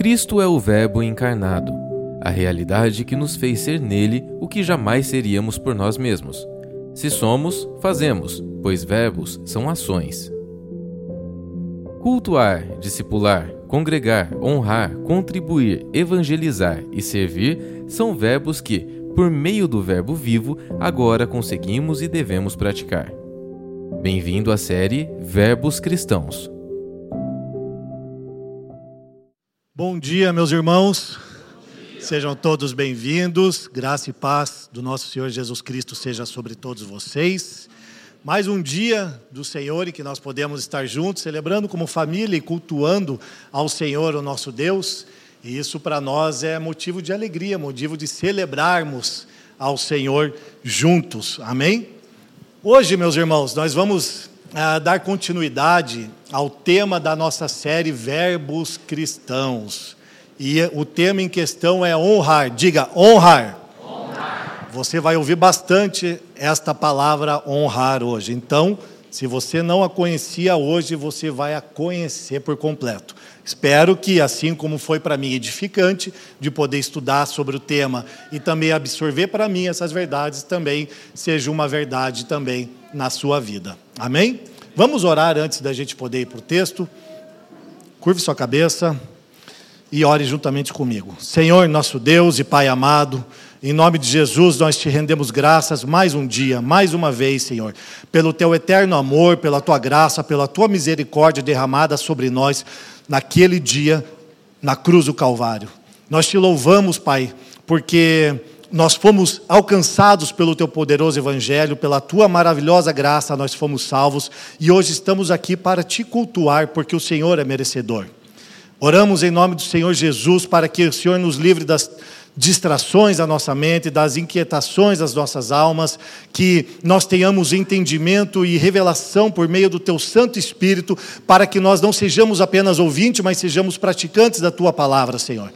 Cristo é o Verbo encarnado, a realidade que nos fez ser nele o que jamais seríamos por nós mesmos. Se somos, fazemos, pois verbos são ações. Cultuar, discipular, congregar, honrar, contribuir, evangelizar e servir são verbos que, por meio do Verbo vivo, agora conseguimos e devemos praticar. Bem-vindo à série Verbos Cristãos. Bom dia, meus irmãos. Sejam todos bem-vindos. Graça e paz do nosso Senhor Jesus Cristo seja sobre todos vocês. Mais um dia do Senhor e que nós podemos estar juntos, celebrando como família e cultuando ao Senhor, o nosso Deus. E isso para nós é motivo de alegria, motivo de celebrarmos ao Senhor juntos. Amém? Hoje, meus irmãos, nós vamos ah, dar continuidade ao tema da nossa série Verbos Cristãos. E o tema em questão é honrar. Diga, honrar. honrar. Você vai ouvir bastante esta palavra honrar hoje. Então, se você não a conhecia hoje, você vai a conhecer por completo. Espero que, assim como foi para mim edificante, de poder estudar sobre o tema e também absorver para mim essas verdades, também seja uma verdade também na sua vida. Amém? Vamos orar antes da gente poder ir para o texto. Curve sua cabeça e ore juntamente comigo. Senhor, nosso Deus e Pai amado, em nome de Jesus, nós te rendemos graças mais um dia, mais uma vez, Senhor, pelo teu eterno amor, pela tua graça, pela tua misericórdia derramada sobre nós naquele dia na cruz do Calvário. Nós te louvamos, Pai, porque nós fomos alcançados pelo teu poderoso evangelho, pela tua maravilhosa graça, nós fomos salvos e hoje estamos aqui para te cultuar, porque o Senhor é merecedor. Oramos em nome do Senhor Jesus para que o Senhor nos livre das distrações da nossa mente, das inquietações das nossas almas, que nós tenhamos entendimento e revelação por meio do teu Santo Espírito, para que nós não sejamos apenas ouvintes, mas sejamos praticantes da tua palavra, Senhor.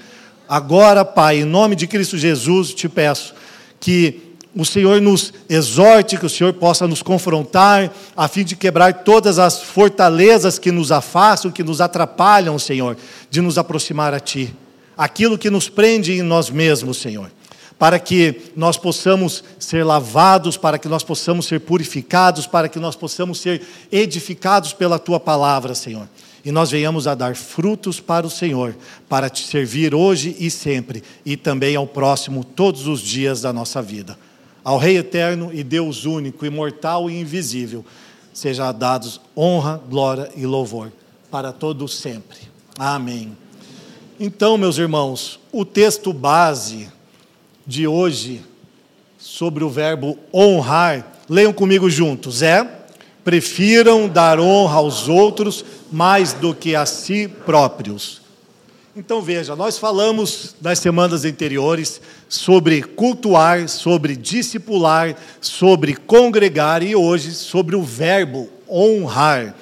Agora, Pai, em nome de Cristo Jesus, te peço que o Senhor nos exorte, que o Senhor possa nos confrontar, a fim de quebrar todas as fortalezas que nos afastam, que nos atrapalham, Senhor, de nos aproximar a Ti. Aquilo que nos prende em nós mesmos, Senhor. Para que nós possamos ser lavados, para que nós possamos ser purificados, para que nós possamos ser edificados pela Tua palavra, Senhor e nós venhamos a dar frutos para o Senhor, para te servir hoje e sempre, e também ao próximo, todos os dias da nossa vida. Ao Rei eterno e Deus único, imortal e invisível, seja dados honra, glória e louvor para todos sempre. Amém. Então, meus irmãos, o texto base de hoje sobre o verbo honrar, leiam comigo juntos, é: prefiram dar honra aos outros mais do que a si próprios. Então veja, nós falamos nas semanas anteriores sobre cultuar, sobre discipular, sobre congregar e hoje sobre o verbo honrar.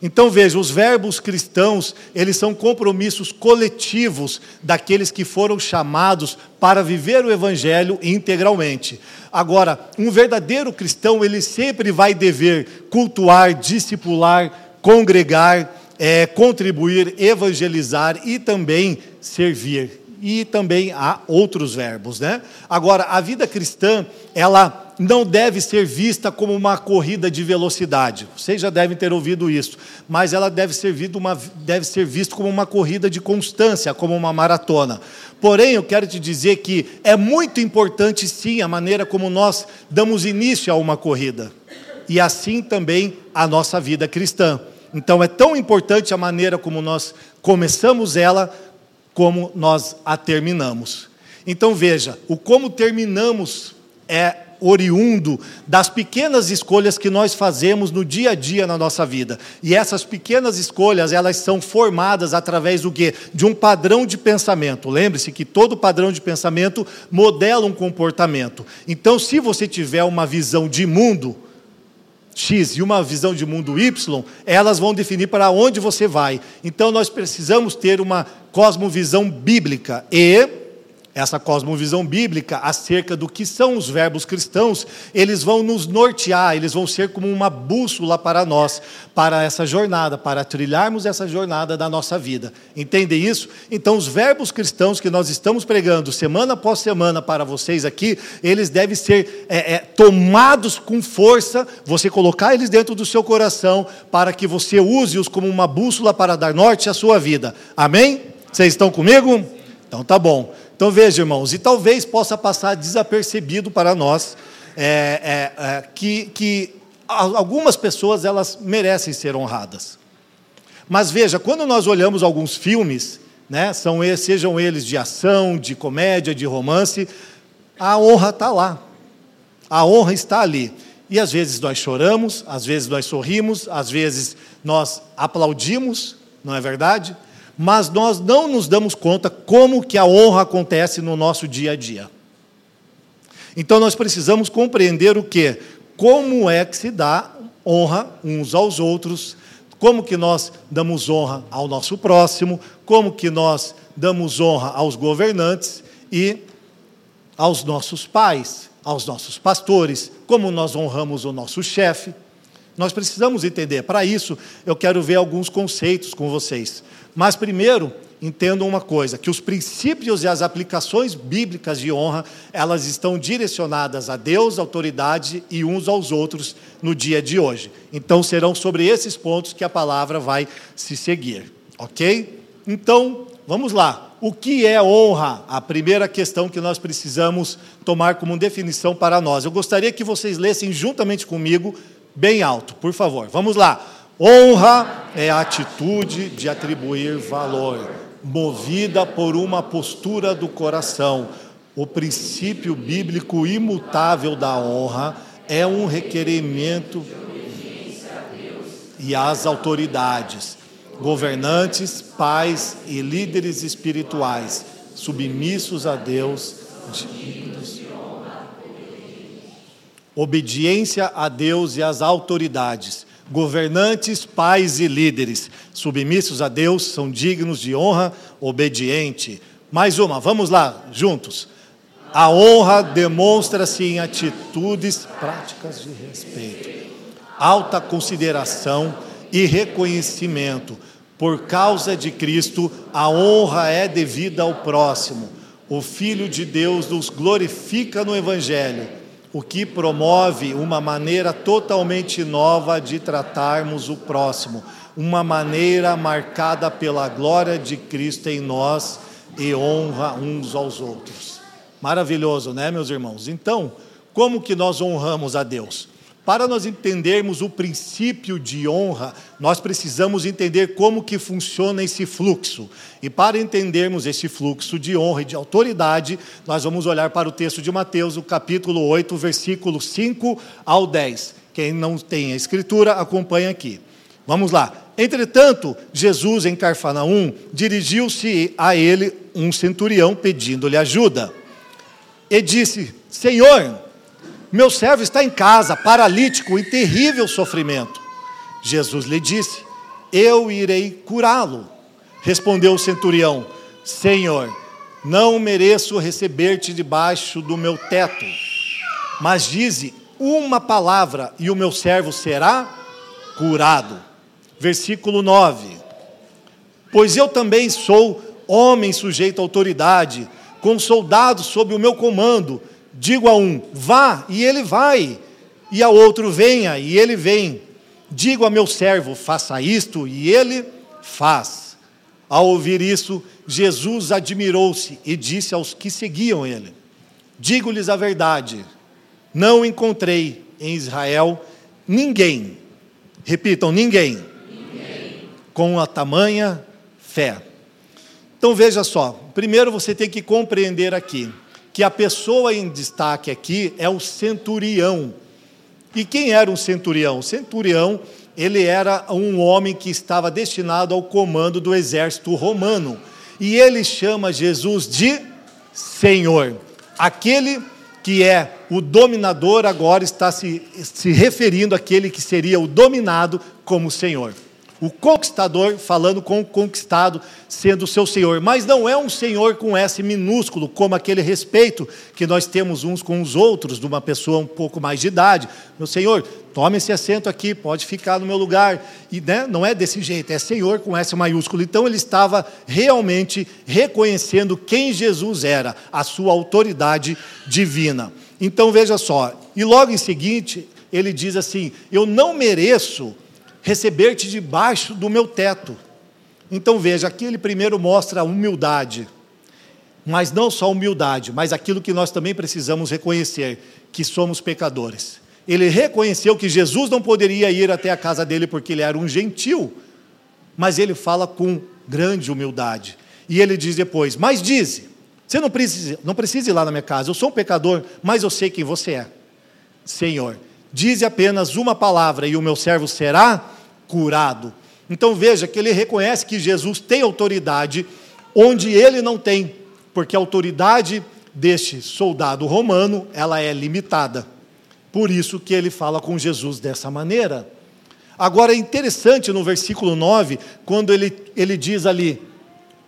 Então veja, os verbos cristãos, eles são compromissos coletivos daqueles que foram chamados para viver o evangelho integralmente. Agora, um verdadeiro cristão, ele sempre vai dever cultuar, discipular, congregar, é, contribuir, evangelizar e também servir. E também há outros verbos, né? Agora, a vida cristã, ela não deve ser vista como uma corrida de velocidade. Vocês já devem ter ouvido isso, mas ela deve ser, uma, deve ser vista como uma corrida de constância, como uma maratona. Porém, eu quero te dizer que é muito importante, sim, a maneira como nós damos início a uma corrida, e assim também a nossa vida cristã. Então é tão importante a maneira como nós começamos ela, como nós a terminamos. Então veja, o como terminamos é oriundo das pequenas escolhas que nós fazemos no dia a dia na nossa vida. E essas pequenas escolhas, elas são formadas através do quê? De um padrão de pensamento. Lembre-se que todo padrão de pensamento modela um comportamento. Então, se você tiver uma visão de mundo, X e uma visão de mundo Y, elas vão definir para onde você vai. Então nós precisamos ter uma cosmovisão bíblica e essa cosmovisão bíblica acerca do que são os verbos cristãos, eles vão nos nortear, eles vão ser como uma bússola para nós, para essa jornada, para trilharmos essa jornada da nossa vida. Entendem isso? Então, os verbos cristãos que nós estamos pregando semana após semana para vocês aqui, eles devem ser é, é, tomados com força, você colocar eles dentro do seu coração, para que você use-os como uma bússola para dar norte à sua vida. Amém? Vocês estão comigo? Então tá bom. Então veja, irmãos, e talvez possa passar desapercebido para nós é, é, é, que, que algumas pessoas elas merecem ser honradas. Mas veja, quando nós olhamos alguns filmes, né, são, sejam eles de ação, de comédia, de romance, a honra está lá. A honra está ali. E às vezes nós choramos, às vezes nós sorrimos, às vezes nós aplaudimos, não é verdade? Mas nós não nos damos conta como que a honra acontece no nosso dia a dia. Então nós precisamos compreender o que? Como é que se dá honra uns aos outros, como que nós damos honra ao nosso próximo, como que nós damos honra aos governantes e aos nossos pais, aos nossos pastores, como nós honramos o nosso chefe. Nós precisamos entender. Para isso, eu quero ver alguns conceitos com vocês. Mas primeiro, entendam uma coisa, que os princípios e as aplicações bíblicas de honra, elas estão direcionadas a Deus, autoridade e uns aos outros no dia de hoje. Então serão sobre esses pontos que a palavra vai se seguir, OK? Então, vamos lá. O que é honra? A primeira questão que nós precisamos tomar como definição para nós. Eu gostaria que vocês lessem juntamente comigo, bem alto, por favor. Vamos lá. Honra é a atitude de atribuir valor, movida por uma postura do coração. O princípio bíblico imutável da honra é um requerimento e às autoridades, governantes, pais e líderes espirituais, submissos a Deus, obediência a Deus e às autoridades governantes, pais e líderes, submissos a Deus, são dignos de honra, obediente. Mais uma, vamos lá, juntos. A honra demonstra-se em atitudes práticas de respeito, alta consideração e reconhecimento. Por causa de Cristo, a honra é devida ao próximo. O Filho de Deus nos glorifica no Evangelho o que promove uma maneira totalmente nova de tratarmos o próximo, uma maneira marcada pela glória de Cristo em nós e honra uns aos outros. Maravilhoso, né, meus irmãos? Então, como que nós honramos a Deus? Para nós entendermos o princípio de honra, nós precisamos entender como que funciona esse fluxo. E para entendermos esse fluxo de honra e de autoridade, nós vamos olhar para o texto de Mateus, o capítulo 8, versículo 5 ao 10. Quem não tem a escritura, acompanha aqui. Vamos lá. Entretanto, Jesus em Carfanaum dirigiu-se a ele um centurião pedindo-lhe ajuda. E disse: Senhor, meu servo está em casa, paralítico, em terrível sofrimento. Jesus lhe disse: Eu irei curá-lo. Respondeu o centurião: Senhor, não mereço receber-te debaixo do meu teto, mas dize uma palavra e o meu servo será curado. Versículo 9: Pois eu também sou homem sujeito à autoridade, com soldados sob o meu comando Digo a um, vá, e ele vai, e a outro, venha, e ele vem. Digo a meu servo, faça isto, e ele faz. Ao ouvir isso, Jesus admirou-se e disse aos que seguiam ele: Digo-lhes a verdade, não encontrei em Israel ninguém, repitam, ninguém, ninguém. com a tamanha fé. Então veja só, primeiro você tem que compreender aqui que a pessoa em destaque aqui é o centurião. E quem era um centurião? O centurião, ele era um homem que estava destinado ao comando do exército romano. E ele chama Jesus de Senhor. Aquele que é o dominador agora está se, se referindo àquele que seria o dominado como Senhor. O conquistador falando com o conquistado, sendo seu senhor. Mas não é um senhor com S minúsculo, como aquele respeito que nós temos uns com os outros, de uma pessoa um pouco mais de idade. Meu senhor, tome esse assento aqui, pode ficar no meu lugar. E né, não é desse jeito, é senhor com S maiúsculo. Então ele estava realmente reconhecendo quem Jesus era, a sua autoridade divina. Então veja só, e logo em seguinte, ele diz assim: Eu não mereço receber-te debaixo do meu teto. Então veja, aqui ele primeiro mostra a humildade, mas não só humildade, mas aquilo que nós também precisamos reconhecer, que somos pecadores. Ele reconheceu que Jesus não poderia ir até a casa dele porque ele era um gentil, mas ele fala com grande humildade. E ele diz depois: Mas dize, você não precisa, não precisa ir lá na minha casa, eu sou um pecador, mas eu sei quem você é. Senhor, dize apenas uma palavra e o meu servo será curado. Então veja que ele reconhece que Jesus tem autoridade onde ele não tem, porque a autoridade deste soldado romano, ela é limitada. Por isso que ele fala com Jesus dessa maneira. Agora é interessante no versículo 9, quando ele, ele diz ali: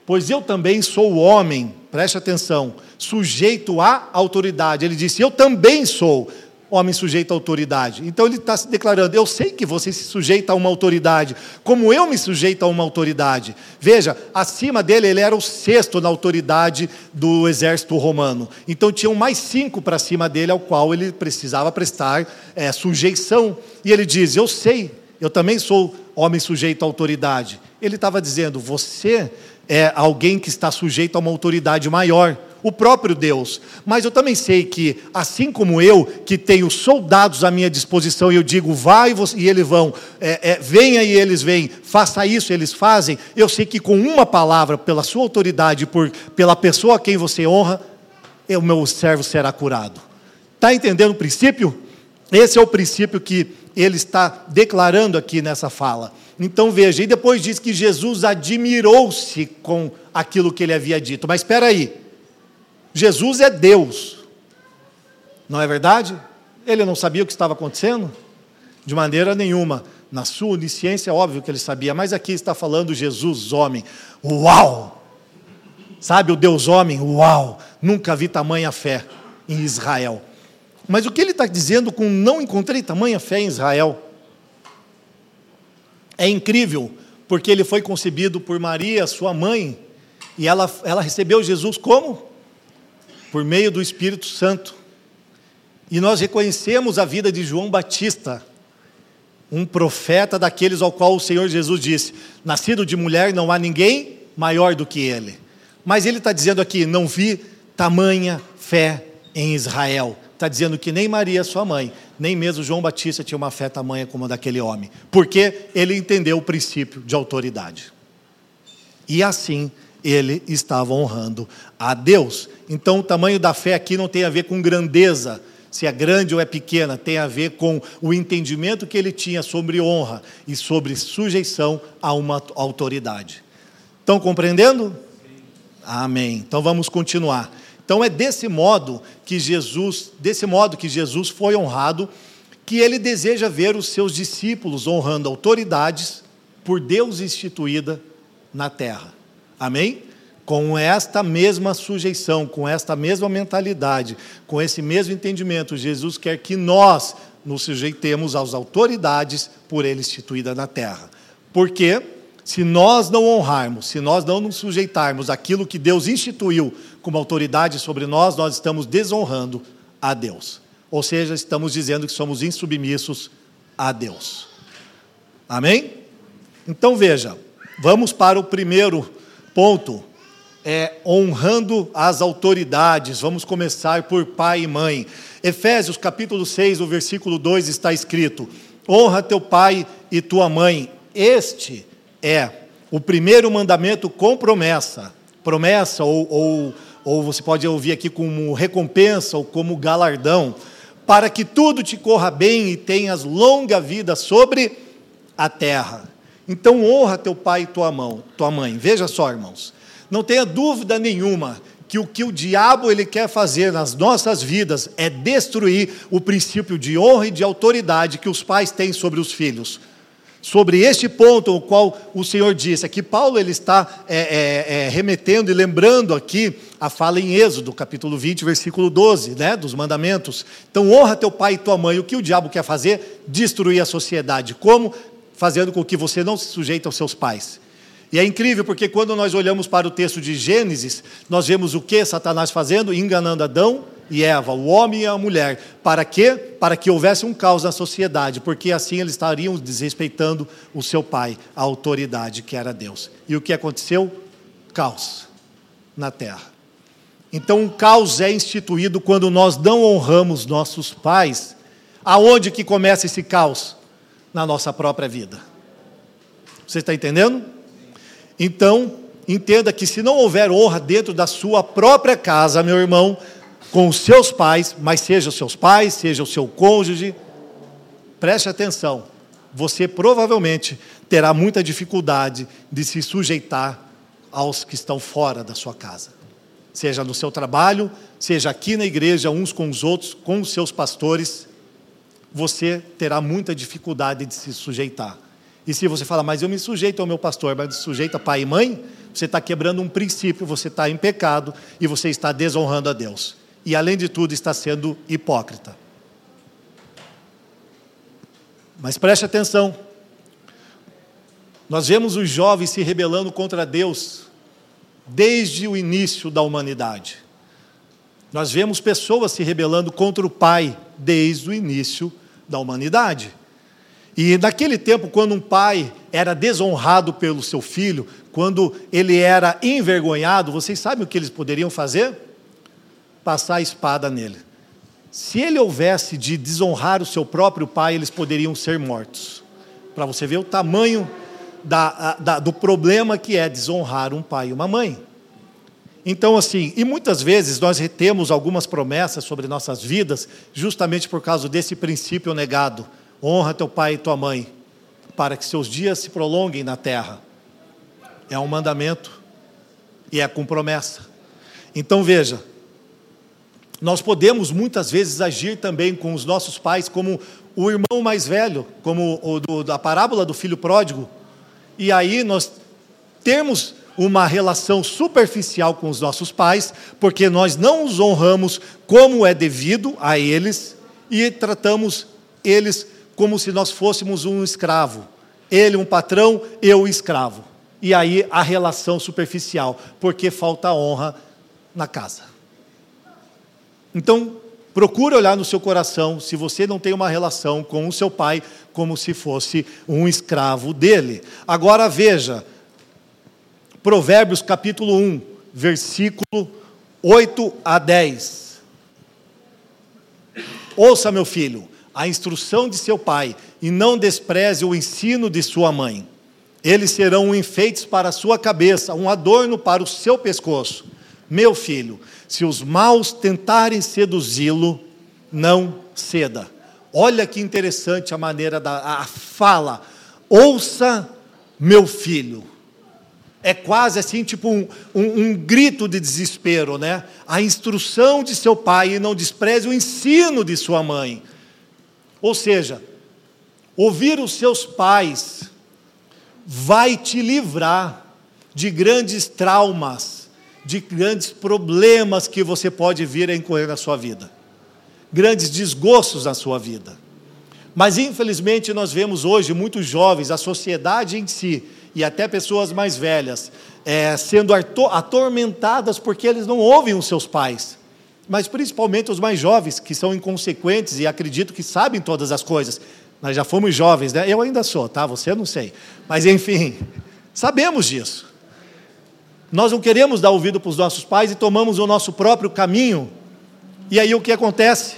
Pois eu também sou homem, preste atenção, sujeito à autoridade. Ele disse: Eu também sou homem sujeito à autoridade. Então ele está se declarando: eu sei que você se sujeita a uma autoridade, como eu me sujeito a uma autoridade. Veja, acima dele ele era o sexto na autoridade do exército romano. Então tinham mais cinco para cima dele, ao qual ele precisava prestar é, sujeição. E ele diz: Eu sei, eu também sou homem sujeito à autoridade. Ele estava dizendo: Você é alguém que está sujeito a uma autoridade maior o próprio Deus. Mas eu também sei que, assim como eu, que tenho soldados à minha disposição, e eu digo, vai e eles vão, é, é, venha e eles vêm, faça isso, eles fazem, eu sei que com uma palavra, pela sua autoridade, por, pela pessoa a quem você honra, o meu servo será curado. Está entendendo o princípio? Esse é o princípio que ele está declarando aqui nessa fala. Então veja, e depois diz que Jesus admirou-se com aquilo que ele havia dito. Mas espera aí, Jesus é Deus, não é verdade? Ele não sabia o que estava acontecendo? De maneira nenhuma. Na sua onisciência, é óbvio que ele sabia, mas aqui está falando Jesus, homem. Uau! Sabe, o Deus homem, uau! Nunca vi tamanha fé em Israel. Mas o que ele está dizendo com não encontrei tamanha fé em Israel? É incrível, porque ele foi concebido por Maria, sua mãe, e ela, ela recebeu Jesus como? Por meio do Espírito Santo. E nós reconhecemos a vida de João Batista, um profeta daqueles ao qual o Senhor Jesus disse: Nascido de mulher não há ninguém maior do que ele. Mas ele está dizendo aqui: Não vi tamanha fé em Israel. Está dizendo que nem Maria, sua mãe, nem mesmo João Batista tinha uma fé tamanha como a daquele homem, porque ele entendeu o princípio de autoridade. E assim ele estava honrando a Deus. Então, o tamanho da fé aqui não tem a ver com grandeza, se é grande ou é pequena, tem a ver com o entendimento que ele tinha sobre honra e sobre sujeição a uma autoridade. Estão compreendendo? Amém. Então vamos continuar. Então é desse modo que Jesus, desse modo que Jesus foi honrado, que ele deseja ver os seus discípulos honrando autoridades por Deus instituída na terra. Amém? Com esta mesma sujeição, com esta mesma mentalidade, com esse mesmo entendimento, Jesus quer que nós nos sujeitemos às autoridades por Ele instituída na terra. Porque se nós não honrarmos, se nós não nos sujeitarmos àquilo que Deus instituiu como autoridade sobre nós, nós estamos desonrando a Deus. Ou seja, estamos dizendo que somos insubmissos a Deus. Amém? Então veja, vamos para o primeiro ponto é honrando as autoridades. Vamos começar por pai e mãe. Efésios capítulo 6, o versículo 2 está escrito: Honra teu pai e tua mãe. Este é o primeiro mandamento com promessa. Promessa, ou, ou, ou você pode ouvir aqui como recompensa ou como galardão, para que tudo te corra bem e tenhas longa vida sobre a terra. Então honra teu pai e tua, mão, tua mãe. Veja só, irmãos. Não tenha dúvida nenhuma que o que o diabo ele quer fazer nas nossas vidas é destruir o princípio de honra e de autoridade que os pais têm sobre os filhos. sobre este ponto, o qual o Senhor disse. Aqui Paulo ele está é, é, é, remetendo e lembrando aqui a fala em Êxodo, capítulo 20, versículo 12, né, dos mandamentos. Então, honra teu pai e tua mãe. O que o diabo quer fazer? Destruir a sociedade. Como? Fazendo com que você não se sujeite aos seus pais. E é incrível porque quando nós olhamos para o texto de Gênesis, nós vemos o que Satanás fazendo? Enganando Adão e Eva, o homem e a mulher. Para quê? Para que houvesse um caos na sociedade, porque assim eles estariam desrespeitando o seu pai, a autoridade que era Deus. E o que aconteceu? Caos na terra. Então, o caos é instituído quando nós não honramos nossos pais. Aonde que começa esse caos? Na nossa própria vida. Você está entendendo? Então, entenda que se não houver honra dentro da sua própria casa, meu irmão, com os seus pais, mas seja os seus pais, seja o seu cônjuge, preste atenção, você provavelmente terá muita dificuldade de se sujeitar aos que estão fora da sua casa. Seja no seu trabalho, seja aqui na igreja, uns com os outros, com os seus pastores, você terá muita dificuldade de se sujeitar. E se você fala, mas eu me sujeito ao meu pastor, mas sujeito a pai e mãe, você está quebrando um princípio, você está em pecado e você está desonrando a Deus e, além de tudo, está sendo hipócrita. Mas preste atenção. Nós vemos os jovens se rebelando contra Deus desde o início da humanidade. Nós vemos pessoas se rebelando contra o Pai desde o início da humanidade. E naquele tempo, quando um pai era desonrado pelo seu filho, quando ele era envergonhado, vocês sabem o que eles poderiam fazer? passar a espada nele. Se ele houvesse de desonrar o seu próprio pai, eles poderiam ser mortos. Para você ver o tamanho da, da, do problema que é desonrar um pai e uma mãe. Então, assim, e muitas vezes nós retemos algumas promessas sobre nossas vidas, justamente por causa desse princípio negado: honra teu pai e tua mãe, para que seus dias se prolonguem na terra. É um mandamento e é com promessa. Então, veja, nós podemos muitas vezes agir também com os nossos pais como o irmão mais velho, como o do, da parábola do filho pródigo, e aí nós temos uma relação superficial com os nossos pais, porque nós não os honramos como é devido a eles e tratamos eles como se nós fôssemos um escravo. Ele um patrão, eu um escravo. E aí a relação superficial, porque falta honra na casa. Então, procure olhar no seu coração se você não tem uma relação com o seu pai como se fosse um escravo dele. Agora veja, Provérbios capítulo 1, versículo 8 a 10. Ouça, meu filho, a instrução de seu pai, e não despreze o ensino de sua mãe. Eles serão um enfeites para a sua cabeça, um adorno para o seu pescoço. Meu filho, se os maus tentarem seduzi-lo, não ceda. Olha que interessante a maneira da a fala. Ouça, meu filho. É quase assim, tipo um, um, um, grito de desespero, né? A instrução de seu pai e não despreze o ensino de sua mãe. Ou seja, ouvir os seus pais vai te livrar de grandes traumas de grandes problemas que você pode vir a incorrer na sua vida, grandes desgostos na sua vida. Mas infelizmente nós vemos hoje muitos jovens, a sociedade em si, e até pessoas mais velhas, é, sendo atormentadas porque eles não ouvem os seus pais. Mas principalmente os mais jovens, que são inconsequentes e acreditam que sabem todas as coisas. Nós já fomos jovens, né? Eu ainda sou, tá? Você não sei. Mas enfim, sabemos disso. Nós não queremos dar ouvido para os nossos pais e tomamos o nosso próprio caminho. E aí o que acontece?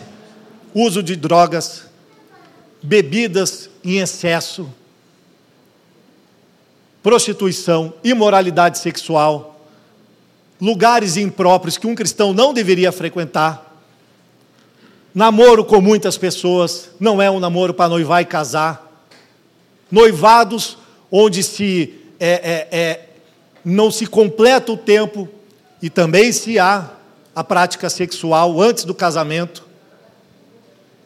Uso de drogas, bebidas em excesso, prostituição, imoralidade sexual, lugares impróprios que um cristão não deveria frequentar, namoro com muitas pessoas, não é um namoro para noivar e casar, noivados onde se é, é, é não se completa o tempo e também se há a prática sexual antes do casamento.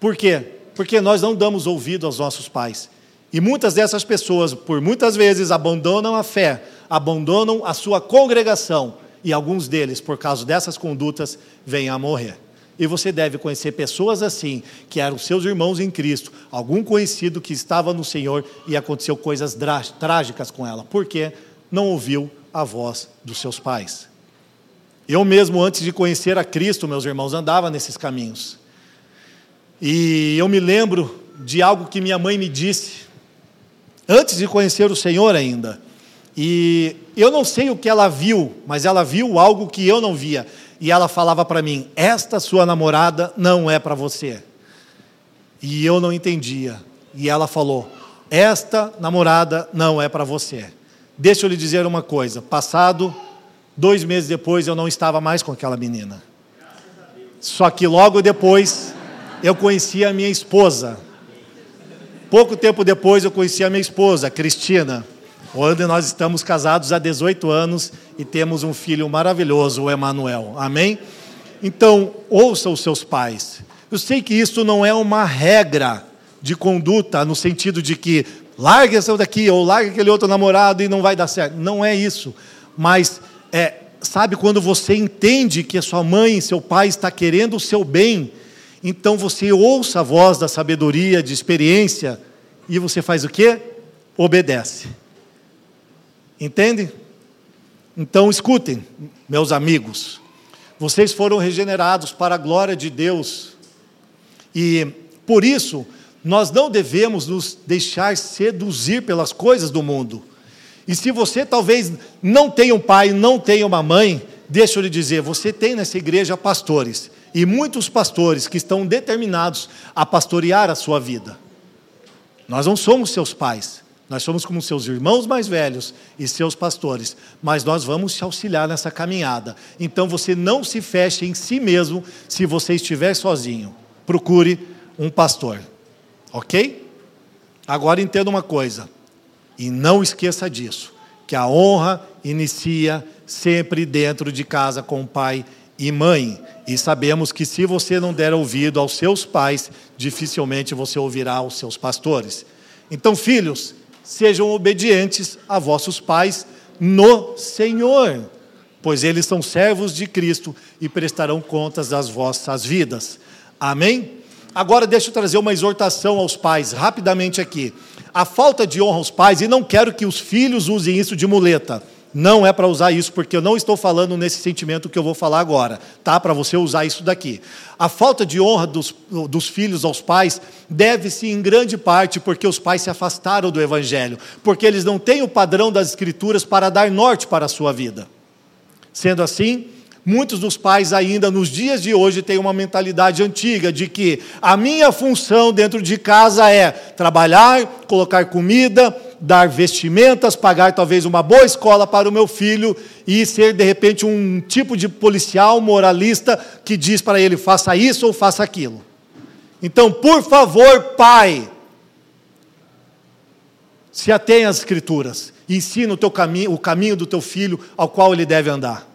Por quê? Porque nós não damos ouvido aos nossos pais. E muitas dessas pessoas, por muitas vezes, abandonam a fé, abandonam a sua congregação, e alguns deles, por causa dessas condutas, vêm a morrer. E você deve conhecer pessoas assim, que eram seus irmãos em Cristo, algum conhecido que estava no Senhor e aconteceu coisas trágicas com ela, porque não ouviu a voz dos seus pais. Eu mesmo, antes de conhecer a Cristo, meus irmãos, andava nesses caminhos. E eu me lembro de algo que minha mãe me disse, antes de conhecer o Senhor ainda. E eu não sei o que ela viu, mas ela viu algo que eu não via. E ela falava para mim: Esta sua namorada não é para você. E eu não entendia. E ela falou: Esta namorada não é para você. Deixa eu lhe dizer uma coisa: passado dois meses depois, eu não estava mais com aquela menina. Só que logo depois, eu conheci a minha esposa. Pouco tempo depois, eu conheci a minha esposa, Cristina onde nós estamos casados há 18 anos e temos um filho maravilhoso, o Emanuel. Amém? Então, ouça os seus pais. Eu sei que isso não é uma regra de conduta, no sentido de que larga essa daqui ou larga aquele outro namorado e não vai dar certo. Não é isso. Mas, é, sabe, quando você entende que a sua mãe, seu pai está querendo o seu bem, então você ouça a voz da sabedoria, de experiência, e você faz o quê? Obedece. Entende? Então escutem, meus amigos. Vocês foram regenerados para a glória de Deus. E por isso, nós não devemos nos deixar seduzir pelas coisas do mundo. E se você talvez não tenha um pai, não tenha uma mãe, deixa eu lhe dizer, você tem nessa igreja pastores, e muitos pastores que estão determinados a pastorear a sua vida. Nós não somos seus pais, nós somos como seus irmãos mais velhos e seus pastores, mas nós vamos te auxiliar nessa caminhada. Então você não se feche em si mesmo se você estiver sozinho. Procure um pastor. Ok? Agora entenda uma coisa, e não esqueça disso: que a honra inicia sempre dentro de casa com pai e mãe. E sabemos que se você não der ouvido aos seus pais, dificilmente você ouvirá aos seus pastores. Então, filhos, sejam obedientes a vossos pais no Senhor, pois eles são servos de Cristo e prestarão contas das vossas vidas. Amém? Agora deixa eu trazer uma exortação aos pais, rapidamente aqui. A falta de honra aos pais, e não quero que os filhos usem isso de muleta não é para usar isso, porque eu não estou falando nesse sentimento que eu vou falar agora, tá? Para você usar isso daqui. A falta de honra dos, dos filhos aos pais deve-se em grande parte porque os pais se afastaram do Evangelho, porque eles não têm o padrão das Escrituras para dar norte para a sua vida. Sendo assim, Muitos dos pais ainda nos dias de hoje têm uma mentalidade antiga de que a minha função dentro de casa é trabalhar, colocar comida, dar vestimentas, pagar talvez uma boa escola para o meu filho e ser de repente um tipo de policial moralista que diz para ele faça isso ou faça aquilo. Então, por favor, pai, se atenha às escrituras, ensina o teu caminho, o caminho do teu filho ao qual ele deve andar.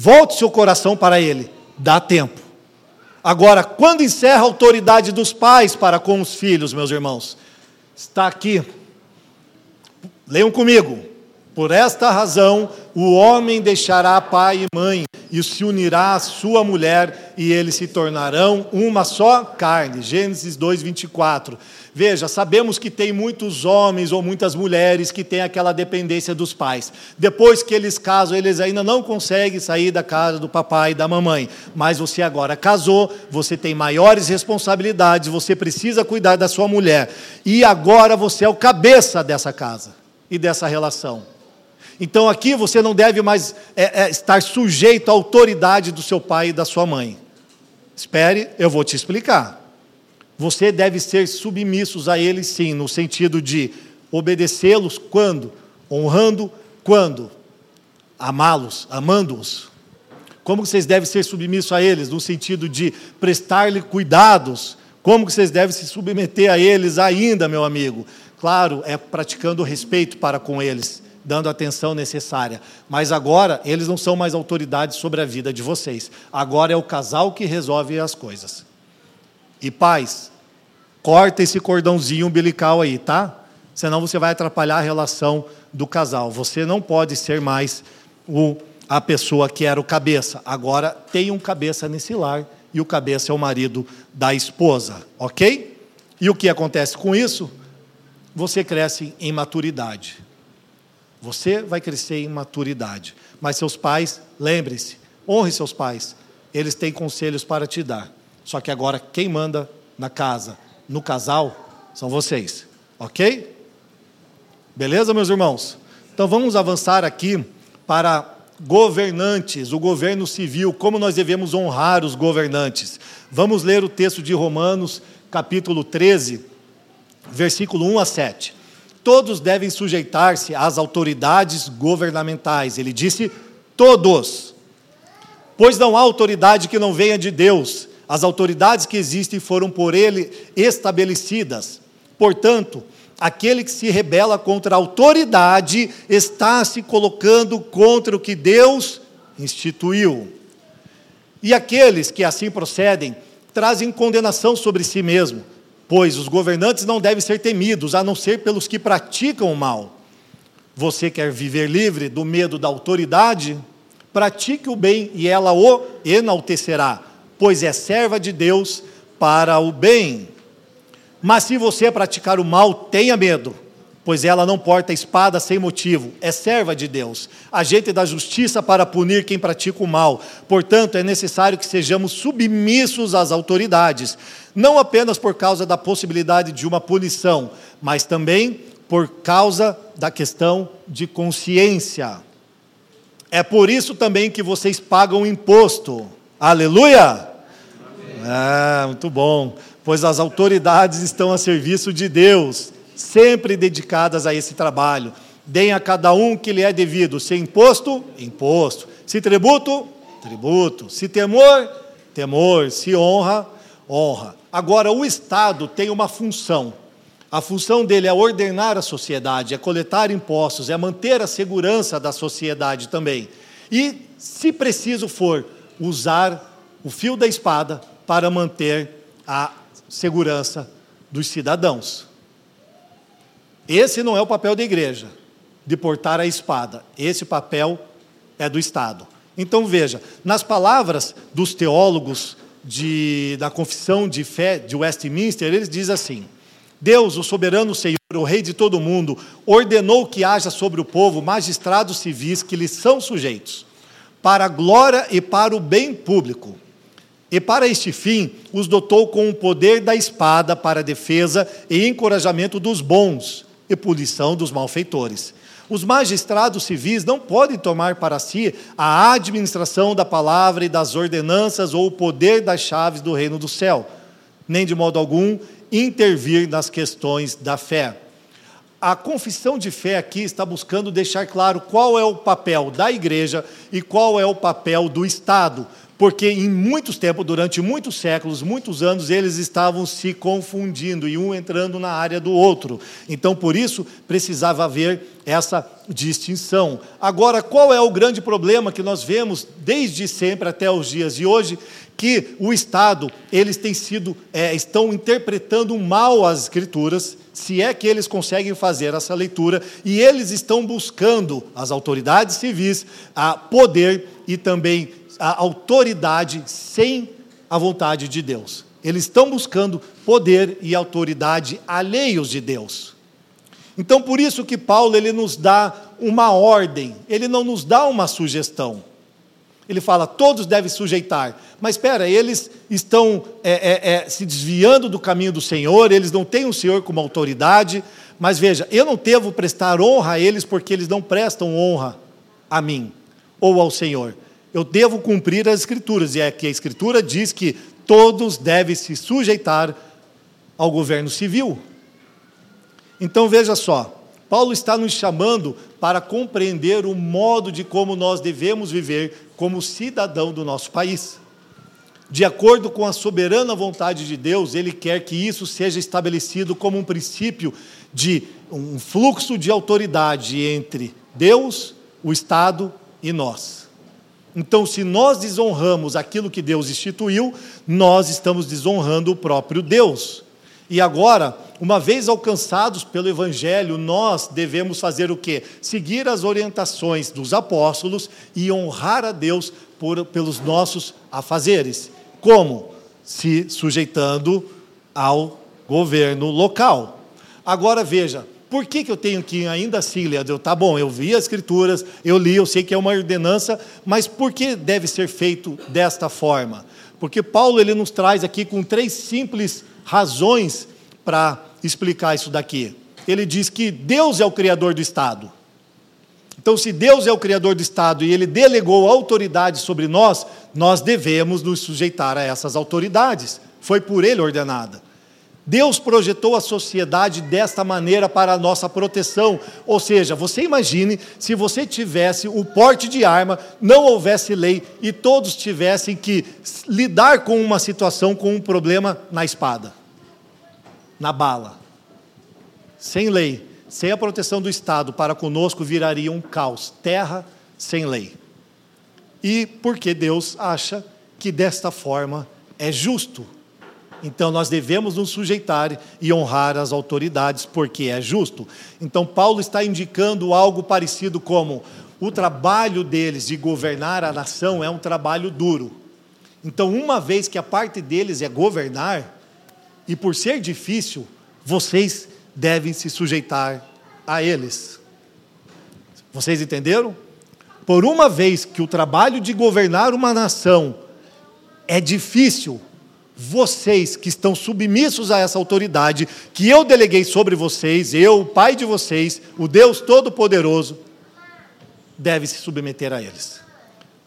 Volte seu coração para Ele, dá tempo. Agora, quando encerra a autoridade dos pais para com os filhos, meus irmãos, está aqui. Leiam comigo. Por esta razão, o homem deixará pai e mãe e se unirá à sua mulher e eles se tornarão uma só carne. Gênesis 2, 24. Veja, sabemos que tem muitos homens ou muitas mulheres que têm aquela dependência dos pais. Depois que eles casam, eles ainda não conseguem sair da casa do papai e da mamãe. Mas você agora casou, você tem maiores responsabilidades, você precisa cuidar da sua mulher. E agora você é o cabeça dessa casa e dessa relação. Então aqui você não deve mais é, é, estar sujeito à autoridade do seu pai e da sua mãe. Espere, eu vou te explicar. Você deve ser submissos a eles, sim, no sentido de obedecê-los quando? Honrando quando? Amá-los, amando-os. Como vocês devem ser submissos a eles? No sentido de prestar-lhe cuidados. Como vocês devem se submeter a eles ainda, meu amigo? Claro, é praticando respeito para com eles, dando a atenção necessária. Mas agora, eles não são mais autoridades sobre a vida de vocês. Agora é o casal que resolve as coisas. E pais, Corta esse cordãozinho umbilical aí, tá? Senão você vai atrapalhar a relação do casal. Você não pode ser mais o, a pessoa que era o cabeça. Agora tem um cabeça nesse lar e o cabeça é o marido da esposa, ok? E o que acontece com isso? Você cresce em maturidade. Você vai crescer em maturidade. Mas seus pais, lembre-se, honre seus pais. Eles têm conselhos para te dar. Só que agora quem manda na casa, no casal, são vocês. Ok? Beleza, meus irmãos? Então vamos avançar aqui para governantes, o governo civil, como nós devemos honrar os governantes. Vamos ler o texto de Romanos, capítulo 13, versículo 1 a 7. Todos devem sujeitar-se às autoridades governamentais. Ele disse: todos. Pois não há autoridade que não venha de Deus. As autoridades que existem foram por ele estabelecidas. Portanto, aquele que se rebela contra a autoridade está se colocando contra o que Deus instituiu. E aqueles que assim procedem trazem condenação sobre si mesmo, pois os governantes não devem ser temidos, a não ser pelos que praticam o mal. Você quer viver livre do medo da autoridade? Pratique o bem e ela o enaltecerá, pois é serva de Deus para o bem. Mas se você praticar o mal, tenha medo, pois ela não porta espada sem motivo, é serva de Deus, agente da justiça para punir quem pratica o mal. Portanto, é necessário que sejamos submissos às autoridades, não apenas por causa da possibilidade de uma punição, mas também por causa da questão de consciência. É por isso também que vocês pagam imposto. Aleluia! Ah, muito bom pois as autoridades estão a serviço de Deus, sempre dedicadas a esse trabalho. Deem a cada um que lhe é devido, se imposto, imposto, se tributo, tributo, se temor, temor, se honra, honra. Agora, o Estado tem uma função. A função dele é ordenar a sociedade, é coletar impostos, é manter a segurança da sociedade também. E, se preciso for, usar o fio da espada para manter a segurança dos cidadãos. Esse não é o papel da igreja, de portar a espada. Esse papel é do Estado. Então veja, nas palavras dos teólogos de, da confissão de fé de Westminster, eles dizem assim: Deus, o soberano Senhor, o Rei de todo o mundo, ordenou que haja sobre o povo magistrados civis que lhes são sujeitos, para a glória e para o bem público e para este fim, os dotou com o poder da espada para a defesa e encorajamento dos bons e punição dos malfeitores. Os magistrados civis não podem tomar para si a administração da palavra e das ordenanças ou o poder das chaves do reino do céu, nem de modo algum intervir nas questões da fé. A confissão de fé aqui está buscando deixar claro qual é o papel da igreja e qual é o papel do Estado porque em muitos tempos, durante muitos séculos, muitos anos, eles estavam se confundindo e um entrando na área do outro. Então, por isso, precisava haver essa distinção. Agora, qual é o grande problema que nós vemos desde sempre até os dias de hoje? Que o Estado, eles têm sido, é, estão interpretando mal as Escrituras, se é que eles conseguem fazer essa leitura, e eles estão buscando, as autoridades civis, a poder e também a autoridade sem a vontade de Deus. Eles estão buscando poder e autoridade alheios de Deus. Então, por isso que Paulo ele nos dá uma ordem, ele não nos dá uma sugestão. Ele fala, todos devem sujeitar. Mas espera, eles estão é, é, é, se desviando do caminho do Senhor, eles não têm o Senhor como autoridade. Mas veja, eu não devo prestar honra a eles porque eles não prestam honra a mim ou ao Senhor eu devo cumprir as Escrituras, e é que a Escritura diz que todos devem se sujeitar ao governo civil. Então veja só, Paulo está nos chamando para compreender o modo de como nós devemos viver como cidadão do nosso país. De acordo com a soberana vontade de Deus, Ele quer que isso seja estabelecido como um princípio de um fluxo de autoridade entre Deus, o Estado e nós. Então, se nós desonramos aquilo que Deus instituiu, nós estamos desonrando o próprio Deus. E agora, uma vez alcançados pelo Evangelho, nós devemos fazer o quê? Seguir as orientações dos apóstolos e honrar a Deus por, pelos nossos afazeres. Como? Se sujeitando ao governo local. Agora veja, por que, que eu tenho que ainda assim, Leandro? Tá bom, eu vi as escrituras, eu li, eu sei que é uma ordenança, mas por que deve ser feito desta forma? Porque Paulo ele nos traz aqui com três simples razões para explicar isso daqui. Ele diz que Deus é o criador do Estado. Então, se Deus é o criador do Estado e ele delegou autoridade sobre nós, nós devemos nos sujeitar a essas autoridades. Foi por ele ordenada. Deus projetou a sociedade desta maneira para a nossa proteção. Ou seja, você imagine se você tivesse o porte de arma, não houvesse lei e todos tivessem que lidar com uma situação, com um problema na espada, na bala. Sem lei, sem a proteção do Estado para conosco, viraria um caos terra sem lei. E porque Deus acha que desta forma é justo então nós devemos nos sujeitar e honrar as autoridades, porque é justo. Então Paulo está indicando algo parecido como o trabalho deles de governar a nação é um trabalho duro. Então, uma vez que a parte deles é governar, e por ser difícil, vocês devem se sujeitar a eles. Vocês entenderam? Por uma vez que o trabalho de governar uma nação é difícil, vocês que estão submissos a essa autoridade que eu deleguei sobre vocês, eu, o Pai de vocês, o Deus Todo-Poderoso, deve se submeter a eles.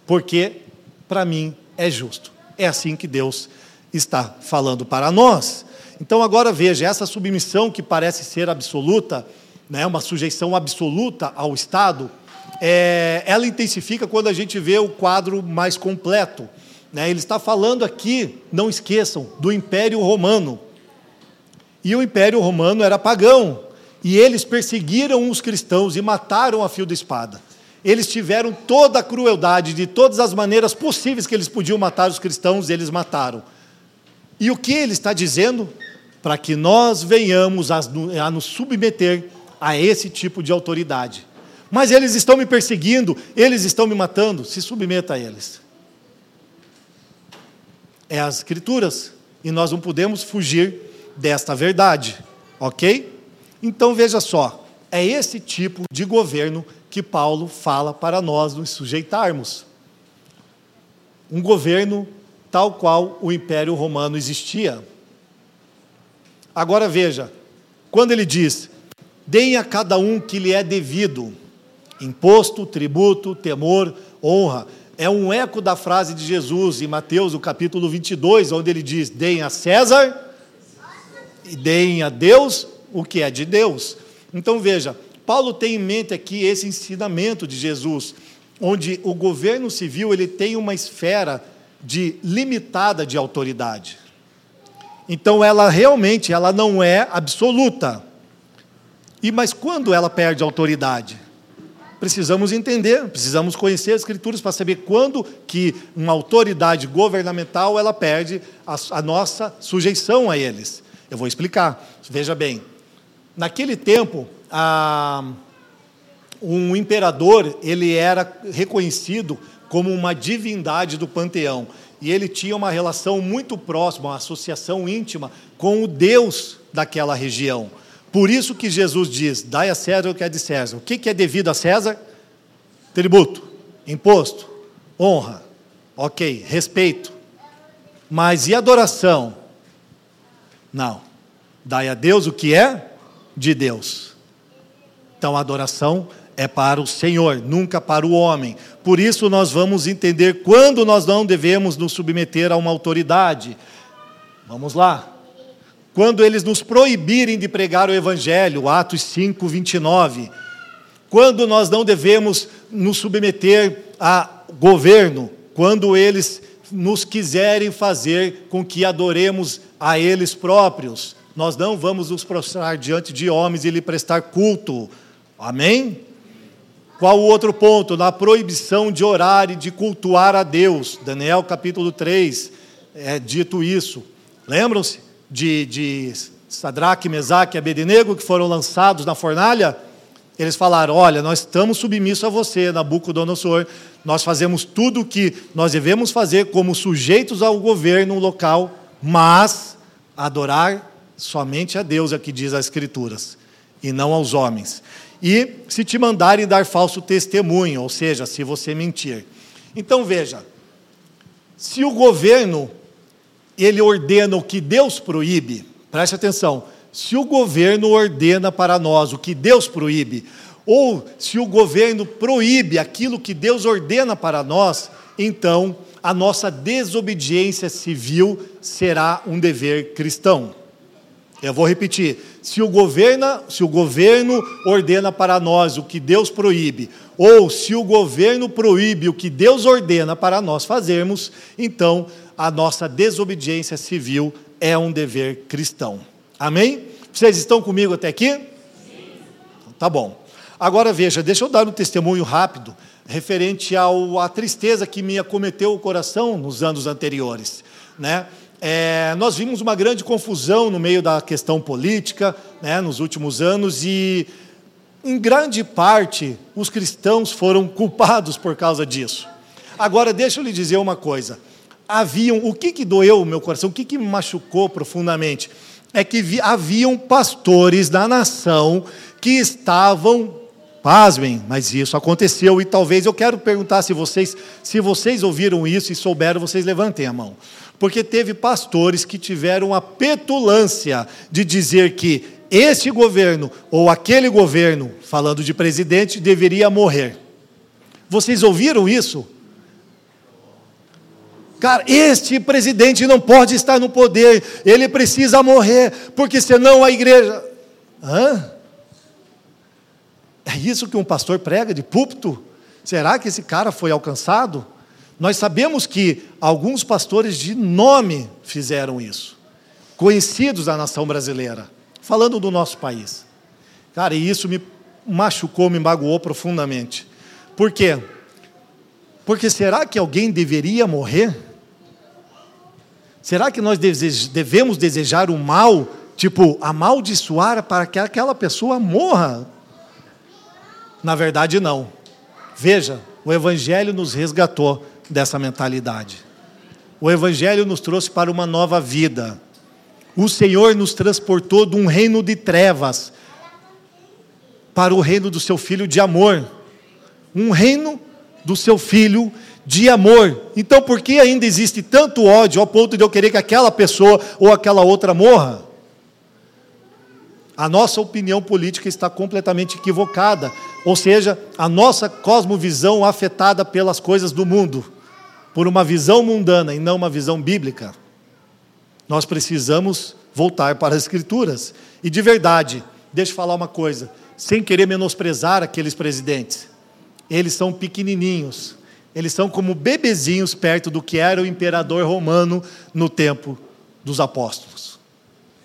Porque, para mim, é justo. É assim que Deus está falando para nós. Então, agora veja, essa submissão que parece ser absoluta, né, uma sujeição absoluta ao Estado, é, ela intensifica quando a gente vê o quadro mais completo. Né? Ele está falando aqui, não esqueçam, do Império Romano. E o Império Romano era pagão. E eles perseguiram os cristãos e mataram a fio da espada. Eles tiveram toda a crueldade, de todas as maneiras possíveis que eles podiam matar os cristãos, eles mataram. E o que ele está dizendo? Para que nós venhamos a, a nos submeter a esse tipo de autoridade. Mas eles estão me perseguindo, eles estão me matando, se submeta a eles é as Escrituras, e nós não podemos fugir desta verdade, ok? Então veja só, é esse tipo de governo que Paulo fala para nós nos sujeitarmos. Um governo tal qual o Império Romano existia. Agora veja, quando ele diz: deem a cada um que lhe é devido, imposto, tributo, temor, honra é um eco da frase de Jesus em Mateus, o capítulo 22, onde ele diz: Deem a César e deem a Deus o que é de Deus. Então veja, Paulo tem em mente aqui esse ensinamento de Jesus, onde o governo civil ele tem uma esfera de limitada de autoridade. Então ela realmente ela não é absoluta. E mas quando ela perde autoridade? Precisamos entender, precisamos conhecer as escrituras para saber quando que uma autoridade governamental ela perde a, a nossa sujeição a eles. Eu vou explicar. Veja bem, naquele tempo, a, um imperador ele era reconhecido como uma divindade do panteão e ele tinha uma relação muito próxima, uma associação íntima com o Deus daquela região. Por isso que Jesus diz: dai a César o que é de César. O que é devido a César? Tributo, imposto, honra, ok, respeito. Mas e adoração? Não. Dai a Deus o que é de Deus. Então a adoração é para o Senhor, nunca para o homem. Por isso nós vamos entender quando nós não devemos nos submeter a uma autoridade. Vamos lá quando eles nos proibirem de pregar o Evangelho, Atos 5, 29, quando nós não devemos nos submeter a governo, quando eles nos quiserem fazer com que adoremos a eles próprios, nós não vamos nos prostrar diante de homens e lhe prestar culto. Amém? Qual o outro ponto? Na proibição de orar e de cultuar a Deus. Daniel capítulo 3 é dito isso. Lembram-se? De, de Sadraque, Mesaque e Abednego, que foram lançados na fornalha, eles falaram: Olha, nós estamos submissos a você, Nabucodonosor, nós fazemos tudo o que nós devemos fazer como sujeitos ao governo local, mas adorar somente a Deus, é o que diz as Escrituras, e não aos homens. E se te mandarem dar falso testemunho, ou seja, se você mentir. Então veja, se o governo ele ordena o que Deus proíbe, preste atenção, se o governo ordena para nós o que Deus proíbe, ou se o governo proíbe aquilo que Deus ordena para nós, então a nossa desobediência civil será um dever cristão. Eu vou repetir: se o governo, se o governo ordena para nós o que Deus proíbe, ou se o governo proíbe o que Deus ordena para nós fazermos, então a nossa desobediência civil é um dever cristão. Amém? Vocês estão comigo até aqui? Sim. Tá bom. Agora veja, deixa eu dar um testemunho rápido referente ao, à tristeza que me acometeu o coração nos anos anteriores. Né? É, nós vimos uma grande confusão no meio da questão política né, nos últimos anos e, em grande parte, os cristãos foram culpados por causa disso. Agora, deixa eu lhe dizer uma coisa. Haviam, o que, que doeu o meu coração, o que, que me machucou profundamente, é que vi, haviam pastores da nação que estavam Pasmem, mas isso aconteceu e talvez eu quero perguntar se vocês, se vocês ouviram isso e souberam, vocês levantem a mão. Porque teve pastores que tiveram a petulância de dizer que este governo ou aquele governo, falando de presidente, deveria morrer. Vocês ouviram isso? Cara, este presidente não pode estar no poder, ele precisa morrer, porque senão a igreja. Hã? É isso que um pastor prega de púlpito? Será que esse cara foi alcançado? Nós sabemos que alguns pastores de nome fizeram isso, conhecidos da nação brasileira, falando do nosso país. Cara, e isso me machucou, me magoou profundamente. Por quê? Porque será que alguém deveria morrer? Será que nós devemos desejar o mal, tipo, amaldiçoar para que aquela pessoa morra? Na verdade, não. Veja, o Evangelho nos resgatou dessa mentalidade. O Evangelho nos trouxe para uma nova vida. O Senhor nos transportou de um reino de trevas para o reino do seu filho de amor. Um reino do seu filho de amor. Então, por que ainda existe tanto ódio ao ponto de eu querer que aquela pessoa ou aquela outra morra? A nossa opinião política está completamente equivocada, ou seja, a nossa cosmovisão afetada pelas coisas do mundo, por uma visão mundana e não uma visão bíblica. Nós precisamos voltar para as Escrituras. E de verdade, deixa eu falar uma coisa, sem querer menosprezar aqueles presidentes, eles são pequenininhos, eles são como bebezinhos perto do que era o imperador romano no tempo dos apóstolos.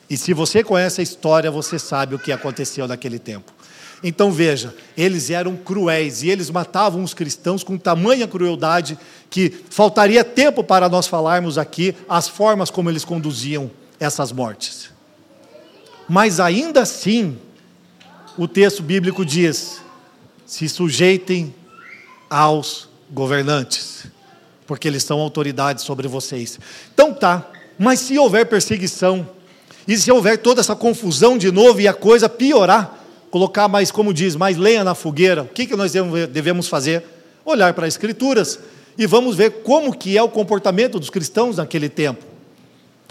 E se você conhece a história, você sabe o que aconteceu naquele tempo. Então veja, eles eram cruéis e eles matavam os cristãos com tamanha crueldade que faltaria tempo para nós falarmos aqui as formas como eles conduziam essas mortes. Mas ainda assim, o texto bíblico diz: se sujeitem aos governantes, porque eles são autoridades sobre vocês. Então tá, mas se houver perseguição, e se houver toda essa confusão de novo e a coisa piorar, colocar mais, como diz, mais lenha na fogueira, o que, que nós devemos fazer? Olhar para as Escrituras e vamos ver como que é o comportamento dos cristãos naquele tempo.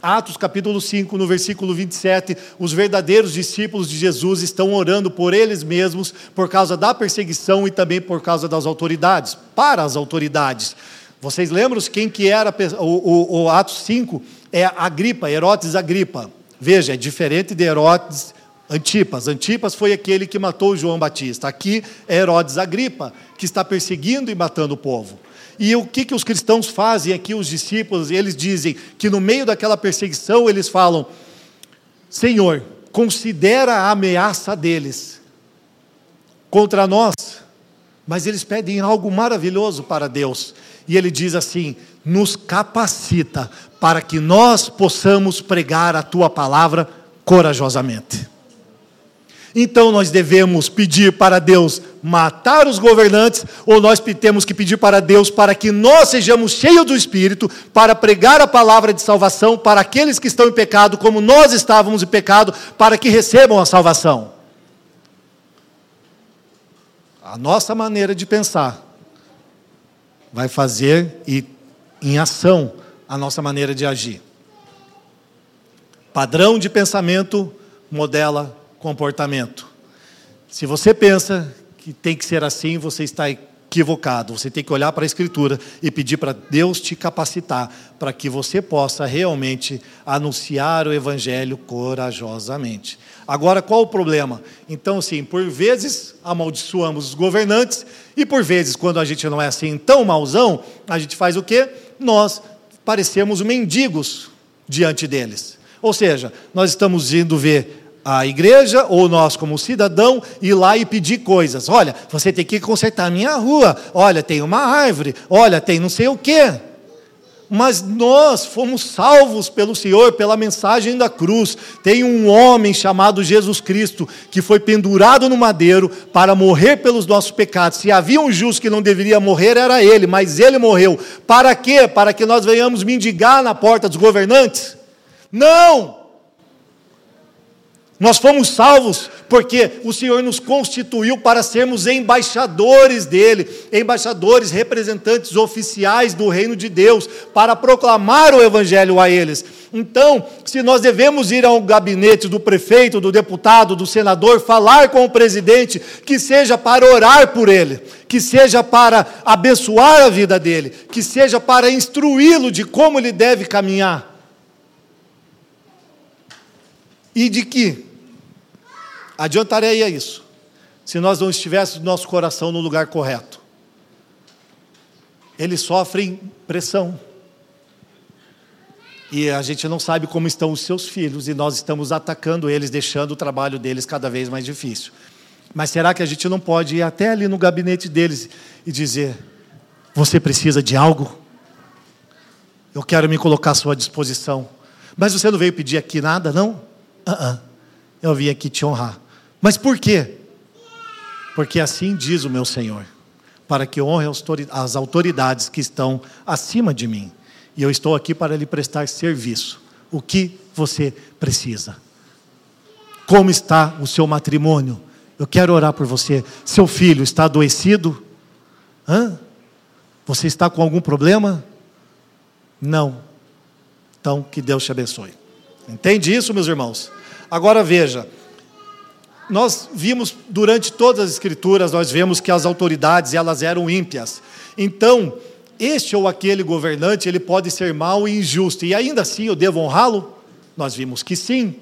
Atos capítulo 5, no versículo 27, os verdadeiros discípulos de Jesus estão orando por eles mesmos, por causa da perseguição e também por causa das autoridades, para as autoridades. Vocês lembram quem que era o, o, o Atos 5? É Agripa, Herodes Agripa. Veja, é diferente de Herodes Antipas. Antipas foi aquele que matou João Batista. Aqui é Herodes Agripa, que está perseguindo e matando o povo. E o que, que os cristãos fazem aqui, os discípulos? Eles dizem que no meio daquela perseguição, eles falam: Senhor, considera a ameaça deles contra nós. Mas eles pedem algo maravilhoso para Deus. E ele diz assim: nos capacita para que nós possamos pregar a tua palavra corajosamente. Então nós devemos pedir para Deus matar os governantes, ou nós temos que pedir para Deus para que nós sejamos cheios do Espírito, para pregar a palavra de salvação para aqueles que estão em pecado, como nós estávamos em pecado, para que recebam a salvação. A nossa maneira de pensar vai fazer e em ação a nossa maneira de agir. Padrão de pensamento modela comportamento. Se você pensa que tem que ser assim, você está equivocado. Você tem que olhar para a Escritura e pedir para Deus te capacitar para que você possa realmente anunciar o Evangelho corajosamente. Agora, qual o problema? Então, sim, por vezes amaldiçoamos os governantes e por vezes, quando a gente não é assim tão mauzão, a gente faz o quê? Nós parecemos mendigos diante deles. Ou seja, nós estamos indo ver a igreja ou nós como cidadão ir lá e pedir coisas. Olha, você tem que consertar a minha rua. Olha, tem uma árvore. Olha, tem não sei o quê. Mas nós fomos salvos pelo Senhor, pela mensagem da cruz. Tem um homem chamado Jesus Cristo que foi pendurado no madeiro para morrer pelos nossos pecados. Se havia um justo que não deveria morrer, era ele, mas ele morreu. Para quê? Para que nós venhamos mendigar na porta dos governantes? Não! Nós fomos salvos porque o Senhor nos constituiu para sermos embaixadores dele, embaixadores, representantes oficiais do reino de Deus, para proclamar o evangelho a eles. Então, se nós devemos ir ao gabinete do prefeito, do deputado, do senador, falar com o presidente, que seja para orar por ele, que seja para abençoar a vida dele, que seja para instruí-lo de como ele deve caminhar. E de que adiantaria isso se nós não estivéssemos nosso coração no lugar correto. Eles sofrem pressão. E a gente não sabe como estão os seus filhos, e nós estamos atacando eles, deixando o trabalho deles cada vez mais difícil. Mas será que a gente não pode ir até ali no gabinete deles e dizer: Você precisa de algo? Eu quero me colocar à sua disposição. Mas você não veio pedir aqui nada, não? Uh -uh. Eu vim aqui te honrar. Mas por quê? Porque assim diz o meu Senhor, para que honre as autoridades que estão acima de mim. E eu estou aqui para lhe prestar serviço. O que você precisa? Como está o seu matrimônio? Eu quero orar por você. Seu filho está adoecido? Hã? Você está com algum problema? Não. Então, que Deus te abençoe. Entende isso, meus irmãos? Agora veja, nós vimos durante todas as escrituras, nós vemos que as autoridades, elas eram ímpias. Então, este ou aquele governante, ele pode ser mau e injusto, e ainda assim eu devo honrá-lo? Nós vimos que sim,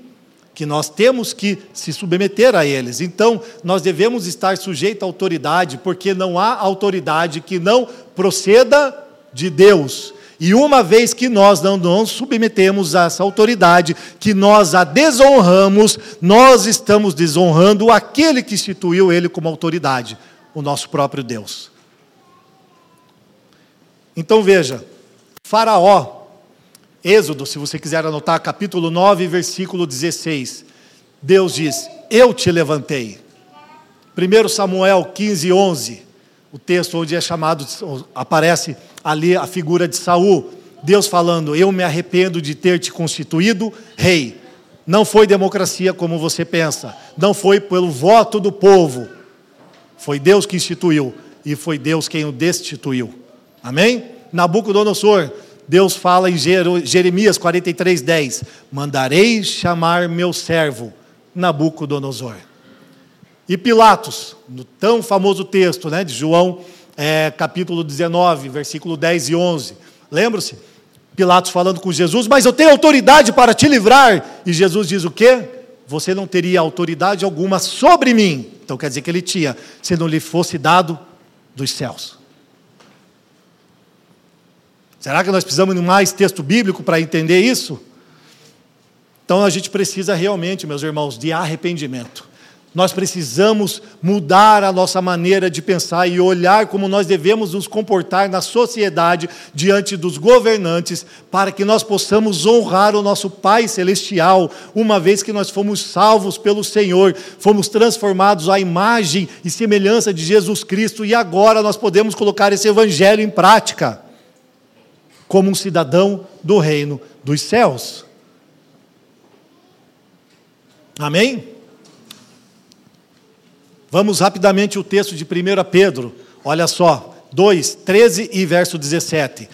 que nós temos que se submeter a eles. Então, nós devemos estar sujeitos à autoridade, porque não há autoridade que não proceda de Deus. E uma vez que nós não nos submetemos a essa autoridade, que nós a desonramos, nós estamos desonrando aquele que instituiu ele como autoridade, o nosso próprio Deus. Então veja, Faraó, Êxodo, se você quiser anotar, capítulo 9, versículo 16. Deus diz: Eu te levantei. 1 Samuel 15, 11, o texto onde é chamado, aparece ali a figura de Saul, Deus falando: Eu me arrependo de ter te constituído rei. Não foi democracia como você pensa, não foi pelo voto do povo, foi Deus que instituiu e foi Deus quem o destituiu. Amém? Nabucodonosor, Deus fala em Jeremias 43, 10: Mandarei chamar meu servo Nabucodonosor. E Pilatos, no tão famoso texto né, de João é, capítulo 19, versículo 10 e 11. Lembra-se? Pilatos falando com Jesus, mas eu tenho autoridade para te livrar. E Jesus diz o quê? Você não teria autoridade alguma sobre mim. Então quer dizer que ele tinha, se não lhe fosse dado dos céus. Será que nós precisamos de mais texto bíblico para entender isso? Então a gente precisa realmente, meus irmãos, de arrependimento. Nós precisamos mudar a nossa maneira de pensar e olhar como nós devemos nos comportar na sociedade diante dos governantes, para que nós possamos honrar o nosso Pai Celestial, uma vez que nós fomos salvos pelo Senhor, fomos transformados à imagem e semelhança de Jesus Cristo, e agora nós podemos colocar esse Evangelho em prática, como um cidadão do reino dos céus. Amém? Vamos rapidamente o texto de 1 Pedro, olha só, 2, 13 e verso 17.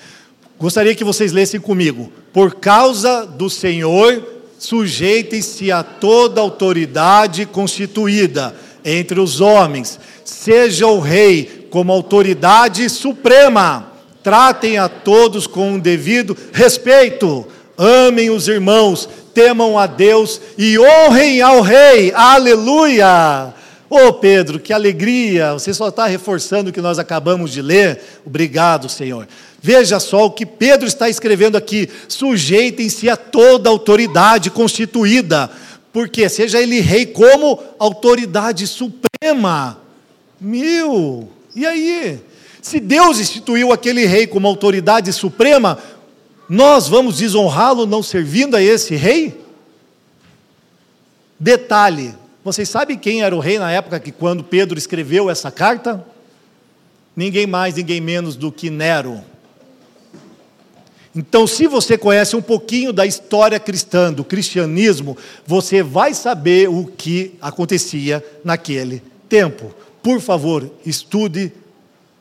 Gostaria que vocês lessem comigo. Por causa do Senhor, sujeitem-se a toda autoridade constituída entre os homens, seja o rei como autoridade suprema. Tratem a todos com um devido respeito. Amem os irmãos, temam a Deus e honrem ao rei. Aleluia! Ô oh, Pedro, que alegria! Você só está reforçando o que nós acabamos de ler. Obrigado, Senhor. Veja só o que Pedro está escrevendo aqui: sujeitem-se a toda autoridade constituída, porque seja ele rei como autoridade suprema. Meu, e aí? Se Deus instituiu aquele rei como autoridade suprema, nós vamos desonrá-lo não servindo a esse rei? Detalhe: vocês sabem quem era o rei na época que quando Pedro escreveu essa carta? Ninguém mais, ninguém menos do que Nero. Então, se você conhece um pouquinho da história cristã, do cristianismo, você vai saber o que acontecia naquele tempo. Por favor, estude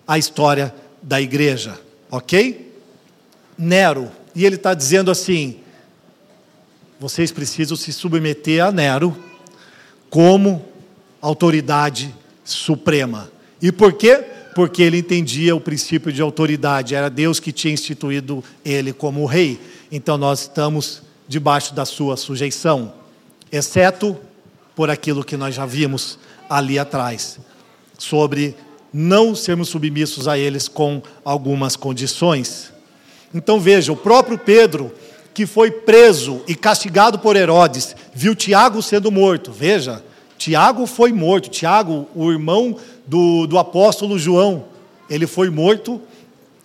a história da igreja, ok? Nero, e ele está dizendo assim: vocês precisam se submeter a Nero como autoridade suprema. E por quê? Porque ele entendia o princípio de autoridade, era Deus que tinha instituído ele como rei. Então nós estamos debaixo da sua sujeição, exceto por aquilo que nós já vimos ali atrás, sobre não sermos submissos a eles com algumas condições. Então veja, o próprio Pedro que foi preso e castigado por Herodes, viu Tiago sendo morto. Veja, Tiago foi morto. Tiago, o irmão do, do apóstolo João, ele foi morto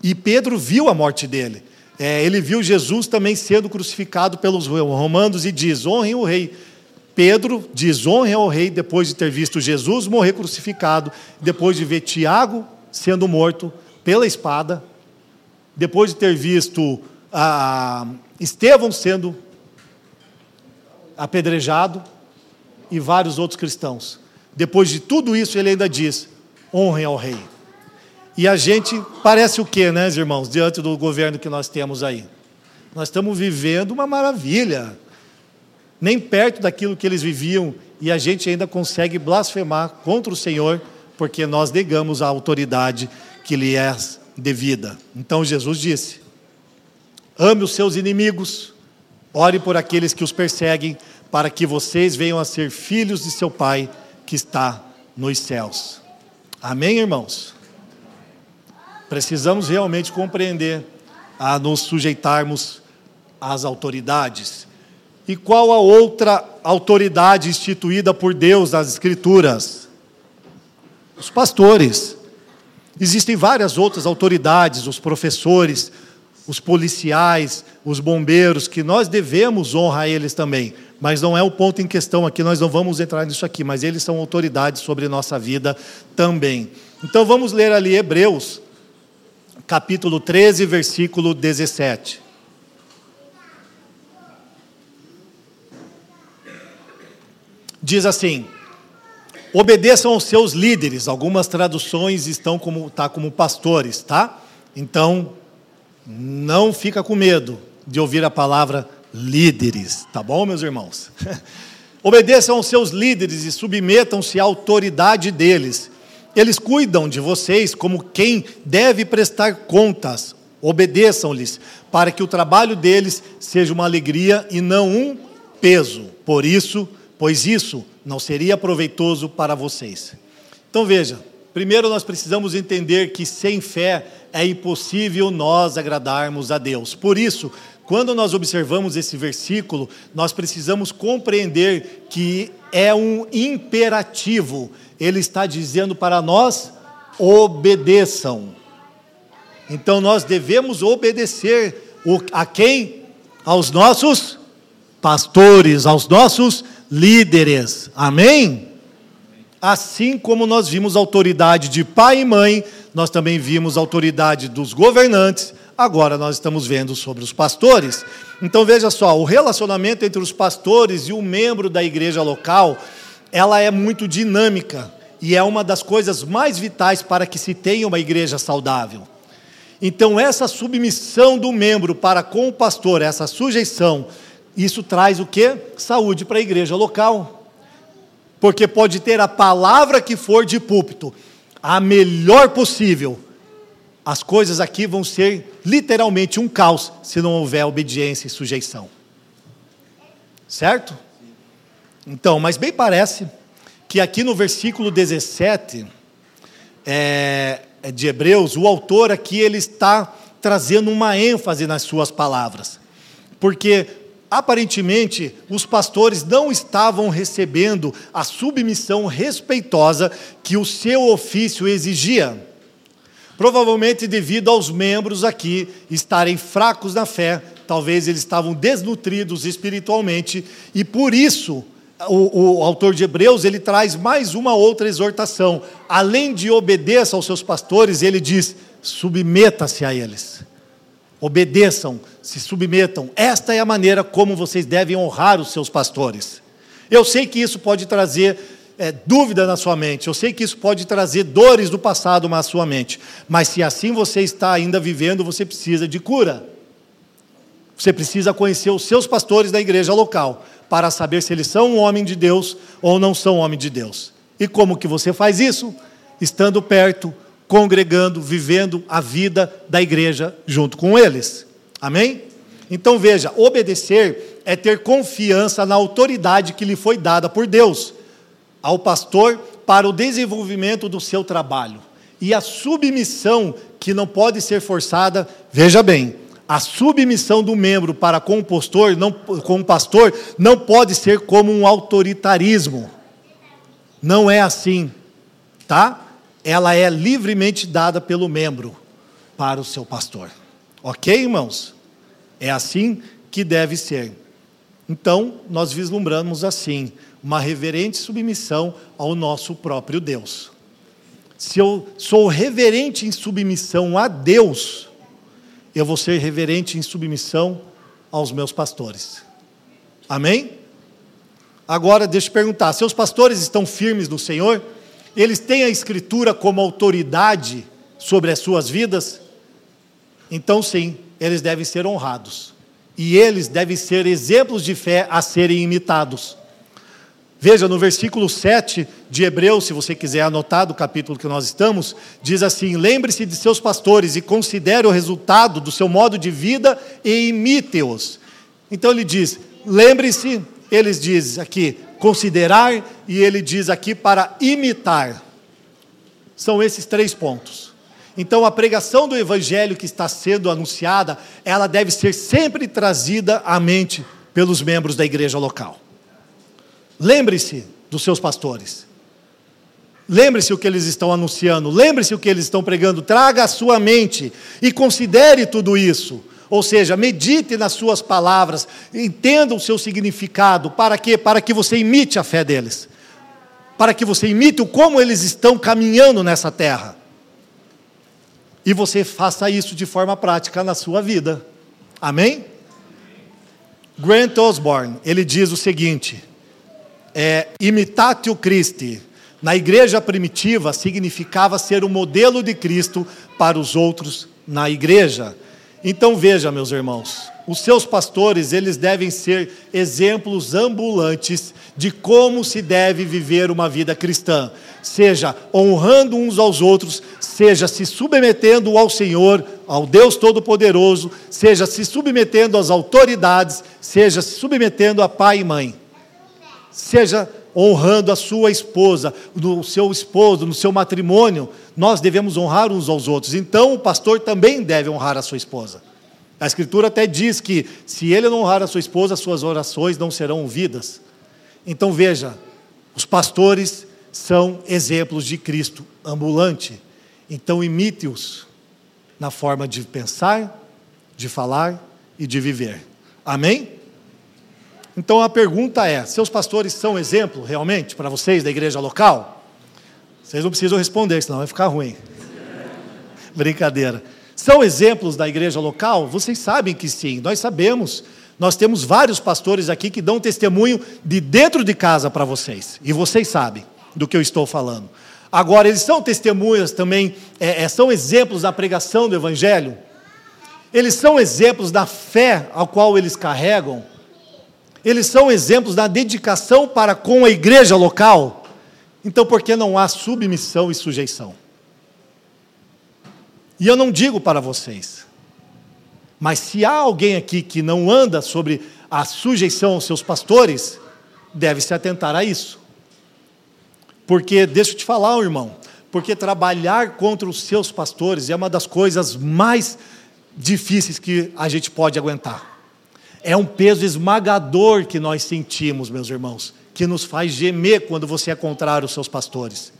e Pedro viu a morte dele. É, ele viu Jesus também sendo crucificado pelos romanos e diz: honrem o rei. Pedro diz: honrem ao rei depois de ter visto Jesus morrer crucificado, depois de ver Tiago sendo morto pela espada, depois de ter visto a, Estevão sendo apedrejado e vários outros cristãos. Depois de tudo isso, ele ainda diz: honrem ao rei. E a gente parece o quê, né, irmãos, diante do governo que nós temos aí? Nós estamos vivendo uma maravilha, nem perto daquilo que eles viviam, e a gente ainda consegue blasfemar contra o Senhor, porque nós negamos a autoridade que lhe é devida. Então Jesus disse: Ame os seus inimigos, ore por aqueles que os perseguem, para que vocês venham a ser filhos de seu Pai que está nos céus. Amém, irmãos? Precisamos realmente compreender a nos sujeitarmos às autoridades. E qual a outra autoridade instituída por Deus nas Escrituras? Os pastores. Existem várias outras autoridades, os professores, os policiais, os bombeiros, que nós devemos honrar eles também. Mas não é o ponto em questão aqui, nós não vamos entrar nisso aqui, mas eles são autoridades sobre nossa vida também. Então vamos ler ali Hebreus, capítulo 13, versículo 17. Diz assim: Obedeçam aos seus líderes. Algumas traduções estão como tá como pastores, tá? Então, não fica com medo de ouvir a palavra líderes, tá bom, meus irmãos? Obedeçam aos seus líderes e submetam-se à autoridade deles. Eles cuidam de vocês como quem deve prestar contas. Obedeçam-lhes, para que o trabalho deles seja uma alegria e não um peso. Por isso, pois isso não seria proveitoso para vocês. Então veja, primeiro nós precisamos entender que sem fé é impossível nós agradarmos a Deus. Por isso, quando nós observamos esse versículo, nós precisamos compreender que é um imperativo. Ele está dizendo para nós: obedeçam. Então nós devemos obedecer a quem? Aos nossos pastores, aos nossos líderes. Amém? Assim como nós vimos autoridade de pai e mãe, nós também vimos autoridade dos governantes, agora nós estamos vendo sobre os pastores. Então veja só, o relacionamento entre os pastores e o membro da igreja local, ela é muito dinâmica e é uma das coisas mais vitais para que se tenha uma igreja saudável. Então essa submissão do membro para com o pastor, essa sujeição, isso traz o que? Saúde para a igreja local porque pode ter a palavra que for de púlpito, a melhor possível. As coisas aqui vão ser literalmente um caos se não houver obediência e sujeição. Certo? Então, mas bem parece que aqui no versículo 17 é, é, de Hebreus, o autor aqui ele está trazendo uma ênfase nas suas palavras. Porque aparentemente os pastores não estavam recebendo a submissão respeitosa que o seu ofício exigia. Provavelmente devido aos membros aqui estarem fracos na fé, talvez eles estavam desnutridos espiritualmente, e por isso o, o, autor de Hebreus ele traz mais uma outra exortação. Além de obedeça aos seus pastores, ele diz: submeta-se a eles, obedeçam, se submetam. Esta é a maneira como vocês devem honrar os seus pastores. Eu sei que isso pode trazer é, dúvida na sua mente, eu sei que isso pode trazer dores do passado na sua mente, mas se assim você está ainda vivendo, você precisa de cura. Você precisa conhecer os seus pastores da igreja local para saber se eles são um homem de Deus ou não são um homem de Deus. E como que você faz isso? Estando perto, congregando, vivendo a vida da igreja junto com eles. Amém? Então veja, obedecer é ter confiança na autoridade que lhe foi dada por Deus ao pastor para o desenvolvimento do seu trabalho. E a submissão que não pode ser forçada, veja bem, a submissão do membro para com o pastor não, com o pastor não pode ser como um autoritarismo. Não é assim, tá? Ela é livremente dada pelo membro para o seu pastor. Ok, irmãos? É assim que deve ser. Então, nós vislumbramos assim uma reverente submissão ao nosso próprio Deus. Se eu sou reverente em submissão a Deus, eu vou ser reverente em submissão aos meus pastores. Amém? Agora, deixa eu perguntar: seus pastores estão firmes no Senhor? Eles têm a Escritura como autoridade sobre as suas vidas? Então, sim, eles devem ser honrados. E eles devem ser exemplos de fé a serem imitados. Veja, no versículo 7 de Hebreus, se você quiser anotar do capítulo que nós estamos, diz assim: Lembre-se de seus pastores e considere o resultado do seu modo de vida e imite-os. Então ele diz: lembre-se, eles diz aqui, considerar, e ele diz aqui para imitar. São esses três pontos. Então, a pregação do evangelho que está sendo anunciada, ela deve ser sempre trazida à mente pelos membros da igreja local. Lembre-se dos seus pastores. Lembre-se o que eles estão anunciando, lembre-se o que eles estão pregando, traga a sua mente e considere tudo isso. Ou seja, medite nas suas palavras, entenda o seu significado, para quê? Para que você imite a fé deles. Para que você imite o como eles estão caminhando nessa terra e você faça isso de forma prática na sua vida. Amém? Grant Osborne, ele diz o seguinte: é, imitatio Christi. Na igreja primitiva significava ser o modelo de Cristo para os outros na igreja. Então veja, meus irmãos, os seus pastores, eles devem ser exemplos ambulantes de como se deve viver uma vida cristã, seja honrando uns aos outros, seja se submetendo ao Senhor, ao Deus Todo-Poderoso, seja se submetendo às autoridades, seja se submetendo a pai e mãe, seja honrando a sua esposa, no seu esposo, no seu matrimônio, nós devemos honrar uns aos outros. Então, o pastor também deve honrar a sua esposa. A Escritura até diz que se ele não honrar a sua esposa, suas orações não serão ouvidas. Então veja, os pastores são exemplos de Cristo ambulante. Então imite-os na forma de pensar, de falar e de viver. Amém? Então a pergunta é: seus pastores são exemplo realmente para vocês da igreja local? Vocês não precisam responder, senão vai ficar ruim. Brincadeira. São exemplos da igreja local? Vocês sabem que sim, nós sabemos. Nós temos vários pastores aqui que dão testemunho de dentro de casa para vocês, e vocês sabem do que eu estou falando. Agora, eles são testemunhas também, é, é, são exemplos da pregação do Evangelho? Eles são exemplos da fé a qual eles carregam? Eles são exemplos da dedicação para com a igreja local? Então, por que não há submissão e sujeição? E eu não digo para vocês, mas se há alguém aqui que não anda sobre a sujeição aos seus pastores, deve se atentar a isso. Porque, deixa eu te falar, irmão, porque trabalhar contra os seus pastores é uma das coisas mais difíceis que a gente pode aguentar. É um peso esmagador que nós sentimos, meus irmãos, que nos faz gemer quando você é contrário aos seus pastores.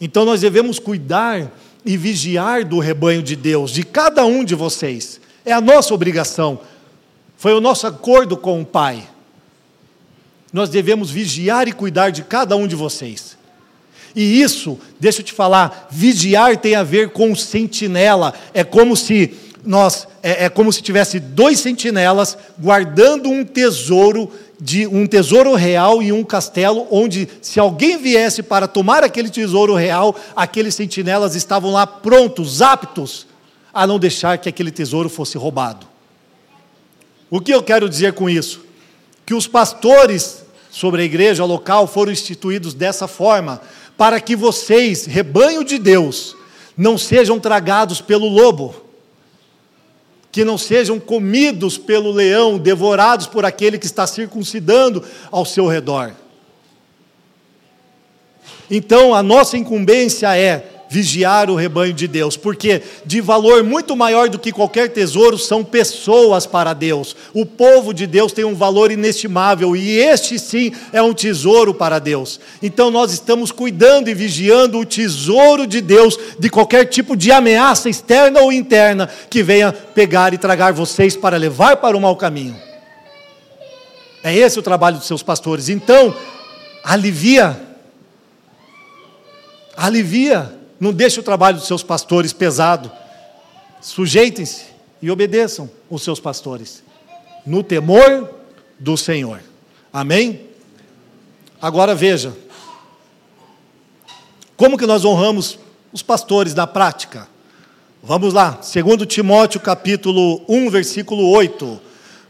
Então nós devemos cuidar e vigiar do rebanho de Deus, de cada um de vocês. É a nossa obrigação. Foi o nosso acordo com o Pai. Nós devemos vigiar e cuidar de cada um de vocês. E isso, deixa eu te falar, vigiar tem a ver com sentinela. É como se nós, é, é como se tivesse dois sentinelas guardando um tesouro de um tesouro real em um castelo, onde se alguém viesse para tomar aquele tesouro real, aqueles sentinelas estavam lá prontos, aptos a não deixar que aquele tesouro fosse roubado. O que eu quero dizer com isso? Que os pastores sobre a igreja local foram instituídos dessa forma, para que vocês, rebanho de Deus, não sejam tragados pelo lobo que não sejam comidos pelo leão, devorados por aquele que está circuncidando ao seu redor. Então, a nossa incumbência é vigiar o rebanho de Deus, porque de valor muito maior do que qualquer tesouro são pessoas para Deus. O povo de Deus tem um valor inestimável e este sim é um tesouro para Deus. Então nós estamos cuidando e vigiando o tesouro de Deus de qualquer tipo de ameaça externa ou interna que venha pegar e tragar vocês para levar para o mau caminho. É esse o trabalho dos seus pastores. Então, alivia alivia não deixe o trabalho dos seus pastores pesado. Sujeitem-se e obedeçam os seus pastores, no temor do Senhor. Amém? Agora veja, como que nós honramos os pastores na prática? Vamos lá, segundo Timóteo capítulo 1, versículo 8.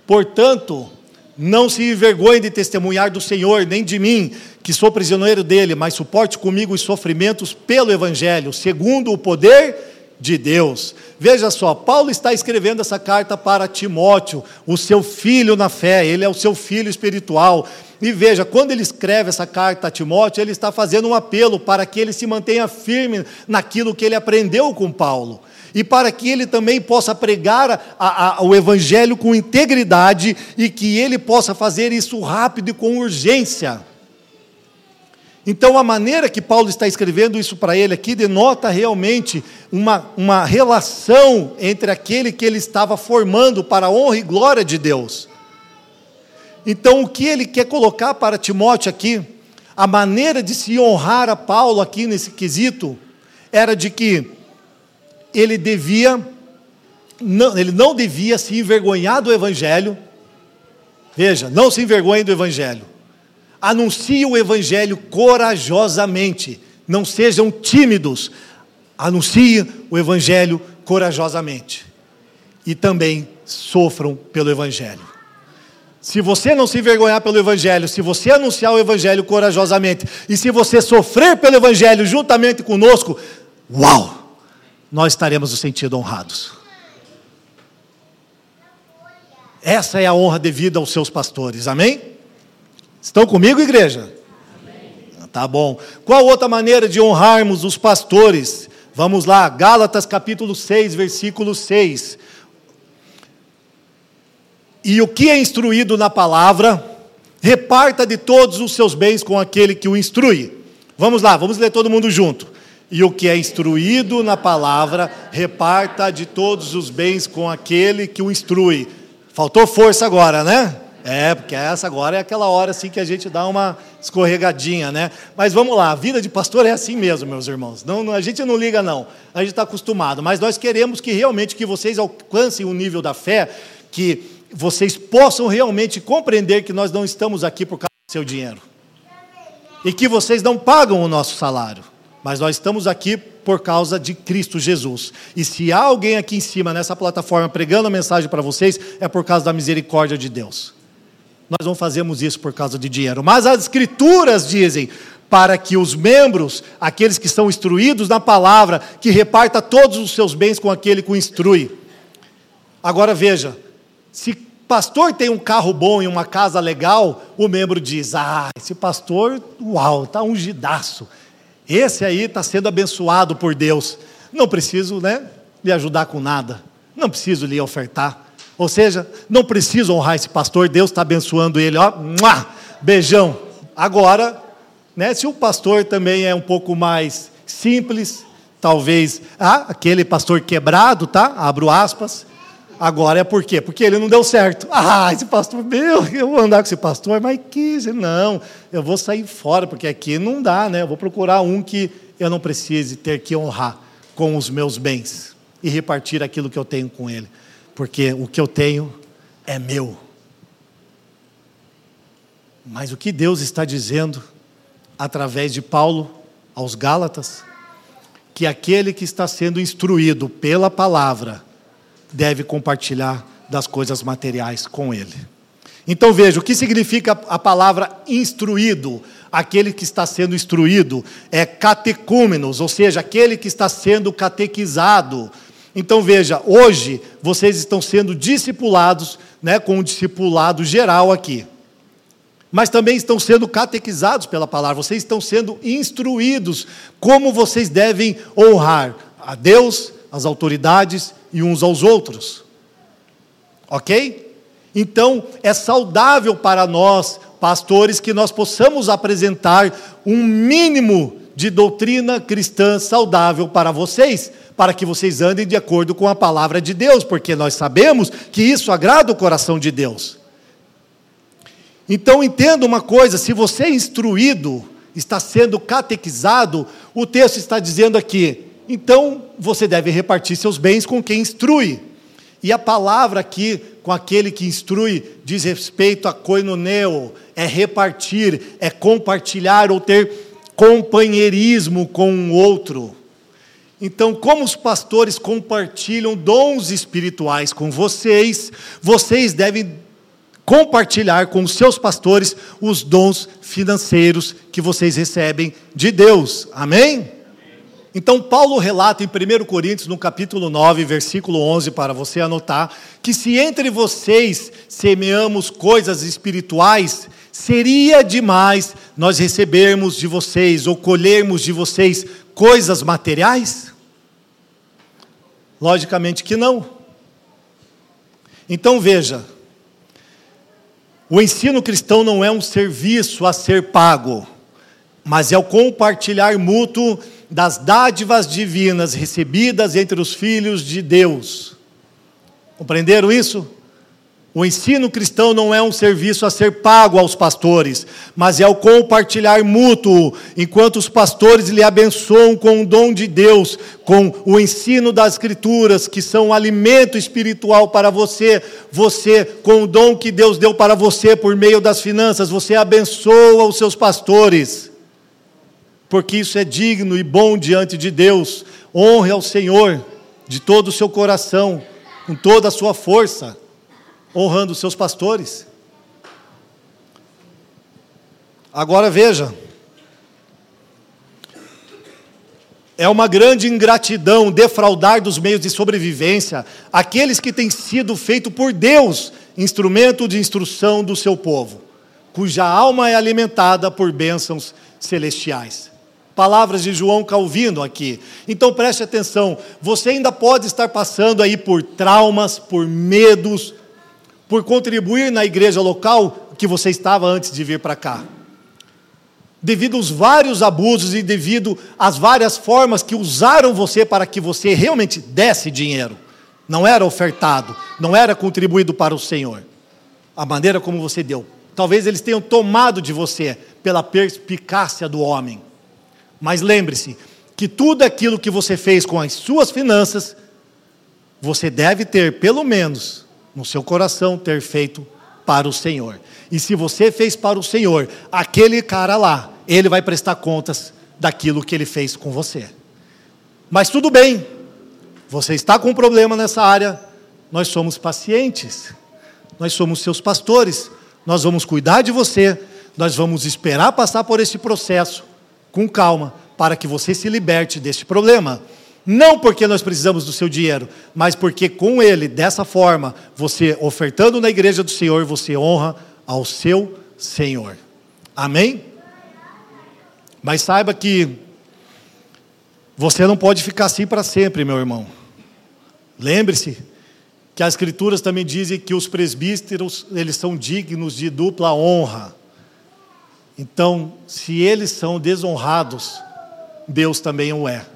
Portanto, não se envergonhe de testemunhar do Senhor, nem de mim, que sou prisioneiro dele, mas suporte comigo os sofrimentos pelo Evangelho, segundo o poder de Deus. Veja só, Paulo está escrevendo essa carta para Timóteo, o seu filho na fé, ele é o seu filho espiritual. E veja, quando ele escreve essa carta a Timóteo, ele está fazendo um apelo para que ele se mantenha firme naquilo que ele aprendeu com Paulo e para que ele também possa pregar a, a, o Evangelho com integridade e que ele possa fazer isso rápido e com urgência. Então, a maneira que Paulo está escrevendo isso para ele aqui denota realmente uma, uma relação entre aquele que ele estava formando para a honra e glória de Deus. Então, o que ele quer colocar para Timóteo aqui, a maneira de se honrar a Paulo aqui nesse quesito, era de que ele devia, não, ele não devia se envergonhar do Evangelho. Veja, não se envergonhe do Evangelho. Anuncie o Evangelho corajosamente. Não sejam tímidos. Anuncie o Evangelho corajosamente. E também sofram pelo Evangelho. Se você não se envergonhar pelo Evangelho, se você anunciar o Evangelho corajosamente, e se você sofrer pelo Evangelho juntamente conosco, uau! Nós estaremos no sentido honrados. Essa é a honra devida aos seus pastores, amém? Estão comigo, igreja? Amém. Tá bom. Qual outra maneira de honrarmos os pastores? Vamos lá, Gálatas capítulo 6, versículo 6. E o que é instruído na palavra, reparta de todos os seus bens com aquele que o instrui. Vamos lá, vamos ler todo mundo junto. E o que é instruído na palavra, reparta de todos os bens com aquele que o instrui. Faltou força agora, né? É, porque essa agora é aquela hora assim que a gente dá uma escorregadinha, né? Mas vamos lá, a vida de pastor é assim mesmo, meus irmãos. Não, não a gente não liga não, a gente está acostumado. Mas nós queremos que realmente que vocês alcancem o nível da fé, que vocês possam realmente compreender que nós não estamos aqui por causa do seu dinheiro e que vocês não pagam o nosso salário mas nós estamos aqui por causa de Cristo Jesus. E se há alguém aqui em cima, nessa plataforma, pregando a mensagem para vocês, é por causa da misericórdia de Deus. Nós não fazemos isso por causa de dinheiro. Mas as Escrituras dizem para que os membros, aqueles que são instruídos na palavra, que reparta todos os seus bens com aquele que o instrui. Agora veja, se pastor tem um carro bom e uma casa legal, o membro diz: Ah, esse pastor, uau, está ungidaço. Esse aí está sendo abençoado por Deus. Não preciso né, lhe ajudar com nada. Não preciso lhe ofertar. Ou seja, não preciso honrar esse pastor. Deus está abençoando ele. Ó, beijão. Agora, né, se o pastor também é um pouco mais simples, talvez ah, aquele pastor quebrado, tá? Abro aspas. Agora é por quê? Porque ele não deu certo. Ah, esse pastor, meu, eu vou andar com esse pastor, mas que, não, eu vou sair fora, porque aqui não dá, né? Eu vou procurar um que eu não precise ter que honrar com os meus bens e repartir aquilo que eu tenho com ele, porque o que eu tenho é meu. Mas o que Deus está dizendo através de Paulo aos Gálatas, que aquele que está sendo instruído pela palavra, deve compartilhar das coisas materiais com ele. Então veja, o que significa a palavra instruído? Aquele que está sendo instruído é catecúmenos, ou seja, aquele que está sendo catequizado. Então veja, hoje vocês estão sendo discipulados, né, com um discipulado geral aqui. Mas também estão sendo catequizados pela palavra, vocês estão sendo instruídos como vocês devem honrar a Deus, as autoridades e uns aos outros. Ok? Então, é saudável para nós, pastores, que nós possamos apresentar um mínimo de doutrina cristã saudável para vocês, para que vocês andem de acordo com a palavra de Deus, porque nós sabemos que isso agrada o coração de Deus. Então entenda uma coisa: se você é instruído, está sendo catequizado, o texto está dizendo aqui, então você deve repartir seus bens com quem instrui. E a palavra aqui, com aquele que instrui, diz respeito a koinoneo, é repartir, é compartilhar ou ter companheirismo com o outro. Então, como os pastores compartilham dons espirituais com vocês, vocês devem compartilhar com os seus pastores os dons financeiros que vocês recebem de Deus. Amém? Então, Paulo relata em 1 Coríntios, no capítulo 9, versículo 11, para você anotar, que se entre vocês semeamos coisas espirituais, seria demais nós recebermos de vocês ou colhermos de vocês coisas materiais? Logicamente que não. Então veja, o ensino cristão não é um serviço a ser pago, mas é o compartilhar mútuo das dádivas divinas recebidas entre os filhos de Deus. Compreenderam isso? O ensino cristão não é um serviço a ser pago aos pastores, mas é o compartilhar mútuo, enquanto os pastores lhe abençoam com o dom de Deus, com o ensino das Escrituras, que são um alimento espiritual para você, você, com o dom que Deus deu para você por meio das finanças, você abençoa os seus pastores porque isso é digno e bom diante de Deus. Honre ao Senhor de todo o seu coração, com toda a sua força, honrando os seus pastores. Agora veja, é uma grande ingratidão defraudar dos meios de sobrevivência aqueles que têm sido feitos por Deus instrumento de instrução do seu povo, cuja alma é alimentada por bênçãos celestiais. Palavras de João Calvino aqui. Então preste atenção, você ainda pode estar passando aí por traumas, por medos, por contribuir na igreja local que você estava antes de vir para cá. Devido aos vários abusos e devido às várias formas que usaram você para que você realmente desse dinheiro. Não era ofertado, não era contribuído para o Senhor. A maneira como você deu. Talvez eles tenham tomado de você pela perspicácia do homem. Mas lembre-se que tudo aquilo que você fez com as suas finanças, você deve ter, pelo menos, no seu coração, ter feito para o Senhor. E se você fez para o Senhor, aquele cara lá, ele vai prestar contas daquilo que ele fez com você. Mas tudo bem, você está com um problema nessa área, nós somos pacientes, nós somos seus pastores, nós vamos cuidar de você, nós vamos esperar passar por esse processo com calma, para que você se liberte deste problema. Não porque nós precisamos do seu dinheiro, mas porque com ele, dessa forma, você ofertando na igreja do Senhor, você honra ao seu Senhor. Amém? Mas saiba que você não pode ficar assim para sempre, meu irmão. Lembre-se que as escrituras também dizem que os presbíteros, eles são dignos de dupla honra. Então, se eles são desonrados, Deus também o é.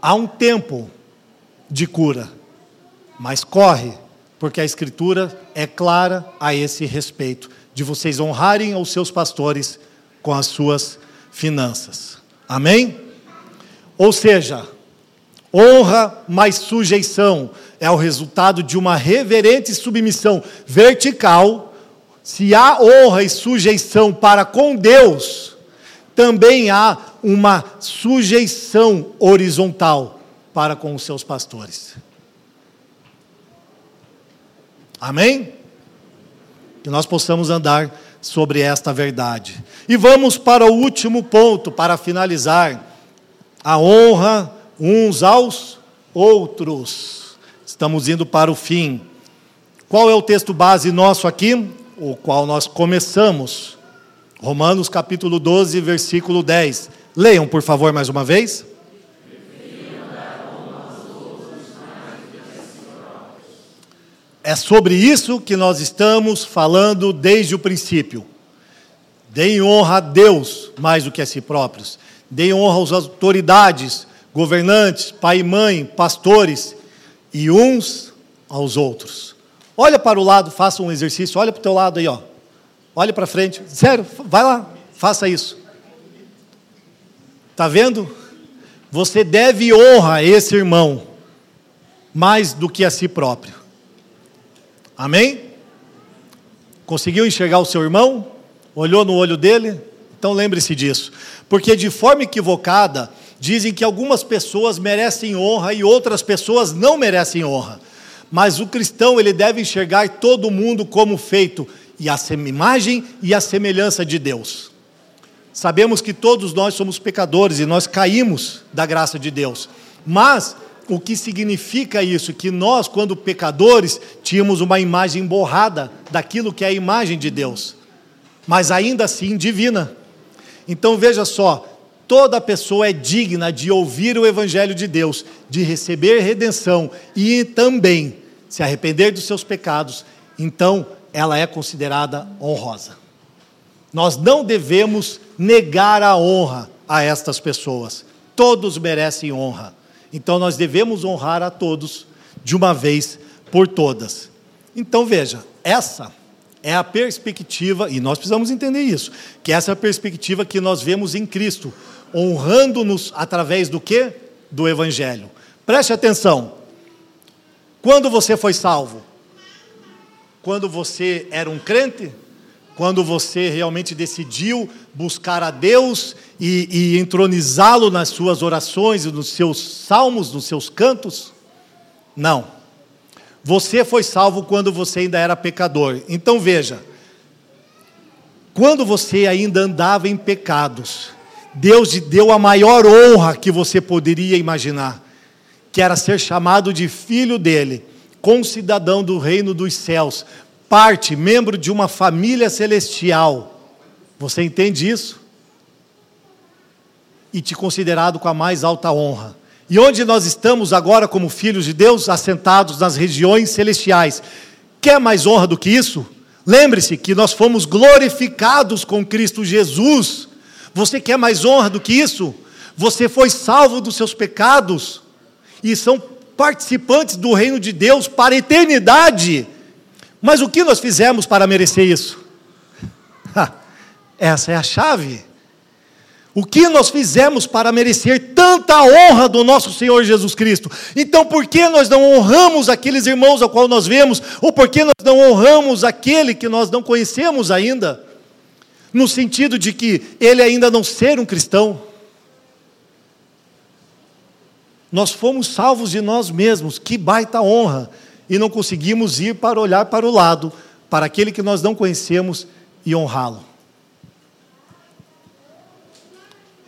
Há um tempo de cura, mas corre, porque a Escritura é clara a esse respeito, de vocês honrarem os seus pastores com as suas finanças. Amém? Ou seja, honra mais sujeição é o resultado de uma reverente submissão vertical se há honra e sujeição para com Deus, também há uma sujeição horizontal para com os seus pastores. Amém? Que nós possamos andar sobre esta verdade. E vamos para o último ponto, para finalizar: a honra uns aos outros. Estamos indo para o fim. Qual é o texto base nosso aqui? O qual nós começamos. Romanos capítulo 12, versículo 10. Leiam, por favor, mais uma vez. É sobre isso que nós estamos falando desde o princípio. Deem honra a Deus mais do que a si próprios. Deem honra às autoridades, governantes, pai e mãe, pastores e uns aos outros. Olha para o lado, faça um exercício, olha para o teu lado aí, ó. Olha para frente. Sério, vai lá, faça isso. Tá vendo? Você deve honra a esse irmão mais do que a si próprio. Amém? Conseguiu enxergar o seu irmão? Olhou no olho dele? Então lembre-se disso. Porque de forma equivocada, dizem que algumas pessoas merecem honra e outras pessoas não merecem honra. Mas o cristão, ele deve enxergar todo mundo como feito e a imagem e a semelhança de Deus. Sabemos que todos nós somos pecadores e nós caímos da graça de Deus. Mas o que significa isso? Que nós, quando pecadores, tínhamos uma imagem borrada daquilo que é a imagem de Deus, mas ainda assim divina. Então veja só, toda pessoa é digna de ouvir o Evangelho de Deus, de receber redenção e também se arrepender dos seus pecados, então ela é considerada honrosa. Nós não devemos negar a honra a estas pessoas. Todos merecem honra. Então nós devemos honrar a todos de uma vez por todas. Então veja, essa é a perspectiva, e nós precisamos entender isso, que essa é a perspectiva que nós vemos em Cristo, honrando-nos através do que? Do Evangelho. Preste atenção, quando você foi salvo? Quando você era um crente? Quando você realmente decidiu buscar a Deus e, e entronizá-lo nas suas orações e nos seus salmos, nos seus cantos? Não. Você foi salvo quando você ainda era pecador. Então veja, quando você ainda andava em pecados, Deus te deu a maior honra que você poderia imaginar que era ser chamado de filho dele, concidadão do reino dos céus, parte, membro de uma família celestial. Você entende isso? E te considerado com a mais alta honra. E onde nós estamos agora como filhos de Deus, assentados nas regiões celestiais, Quer mais honra do que isso? Lembre-se que nós fomos glorificados com Cristo Jesus. Você quer mais honra do que isso? Você foi salvo dos seus pecados e são participantes do reino de Deus para a eternidade. Mas o que nós fizemos para merecer isso? Essa é a chave. O que nós fizemos para merecer tanta honra do nosso Senhor Jesus Cristo? Então, por que nós não honramos aqueles irmãos ao qual nós vemos? Ou por que nós não honramos aquele que nós não conhecemos ainda? No sentido de que ele ainda não ser um cristão. Nós fomos salvos de nós mesmos, que baita honra, e não conseguimos ir para olhar para o lado, para aquele que nós não conhecemos e honrá-lo.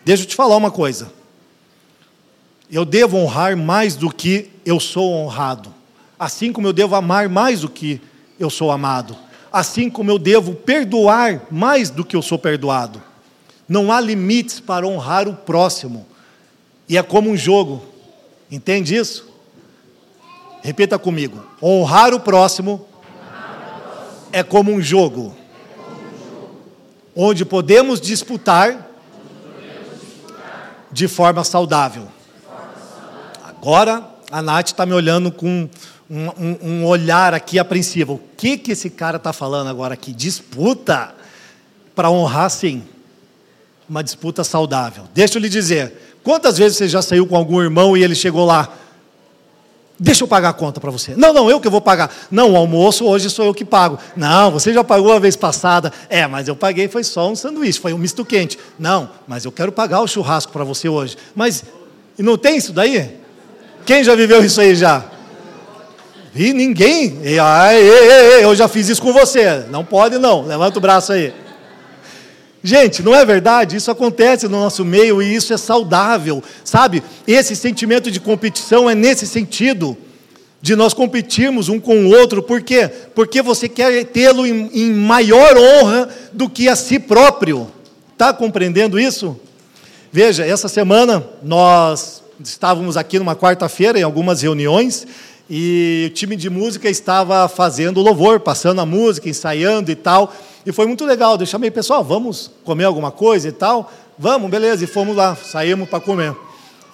Deixa eu te falar uma coisa. Eu devo honrar mais do que eu sou honrado. Assim como eu devo amar mais do que eu sou amado. Assim como eu devo perdoar mais do que eu sou perdoado. Não há limites para honrar o próximo. E é como um jogo. Entende isso? Repita comigo. Honrar o próximo é como um jogo. Onde podemos disputar de forma saudável. Agora, a Nath está me olhando com um, um, olhar aqui apreensivo. O que, que esse cara está falando agora aqui? Disputa para honrar, sim. Uma disputa saudável. Deixa eu lhe dizer: quantas vezes você já saiu com algum irmão e ele chegou lá? Deixa eu pagar a conta para você. Não, não, eu que vou pagar. Não, o almoço hoje sou eu que pago. Não, você já pagou a vez passada. É, mas eu paguei, foi só um sanduíche, foi um misto quente. Não, mas eu quero pagar o churrasco para você hoje. Mas não tem isso daí? Quem já viveu isso aí já? E ninguém. E, ai, eu já fiz isso com você. Não pode não. Levanta o braço aí. Gente, não é verdade? Isso acontece no nosso meio e isso é saudável, sabe? Esse sentimento de competição é nesse sentido, de nós competirmos um com o outro, por quê? Porque você quer tê-lo em, em maior honra do que a si próprio. Está compreendendo isso? Veja, essa semana nós estávamos aqui numa quarta-feira em algumas reuniões e o time de música estava fazendo louvor, passando a música, ensaiando e tal. E foi muito legal. Eu chamei, pessoal, vamos comer alguma coisa e tal? Vamos, beleza. E fomos lá, saímos para comer.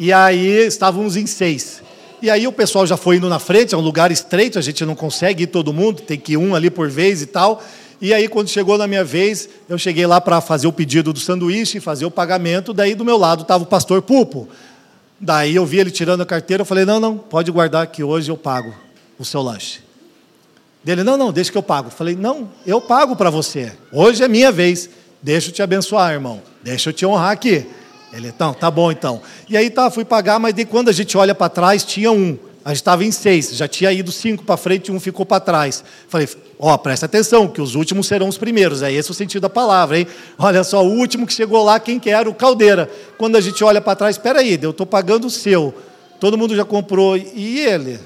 E aí estávamos em seis. E aí o pessoal já foi indo na frente, é um lugar estreito, a gente não consegue ir todo mundo, tem que ir um ali por vez e tal. E aí, quando chegou na minha vez, eu cheguei lá para fazer o pedido do sanduíche, fazer o pagamento. Daí, do meu lado, estava o pastor Pupo. Daí, eu vi ele tirando a carteira. Eu falei: Não, não, pode guardar que hoje eu pago o seu lanche. Dele, não, não, deixa que eu pago. Falei, não, eu pago para você. Hoje é minha vez. Deixa eu te abençoar, irmão. Deixa eu te honrar aqui. Ele, então, tá bom então. E aí tá, fui pagar, mas de quando a gente olha para trás, tinha um. A gente estava em seis, já tinha ido cinco para frente e um ficou para trás. Falei, ó, presta atenção, que os últimos serão os primeiros. É esse o sentido da palavra, hein? Olha só, o último que chegou lá, quem que era? O caldeira. Quando a gente olha para trás, espera aí, eu estou pagando o seu. Todo mundo já comprou. E ele?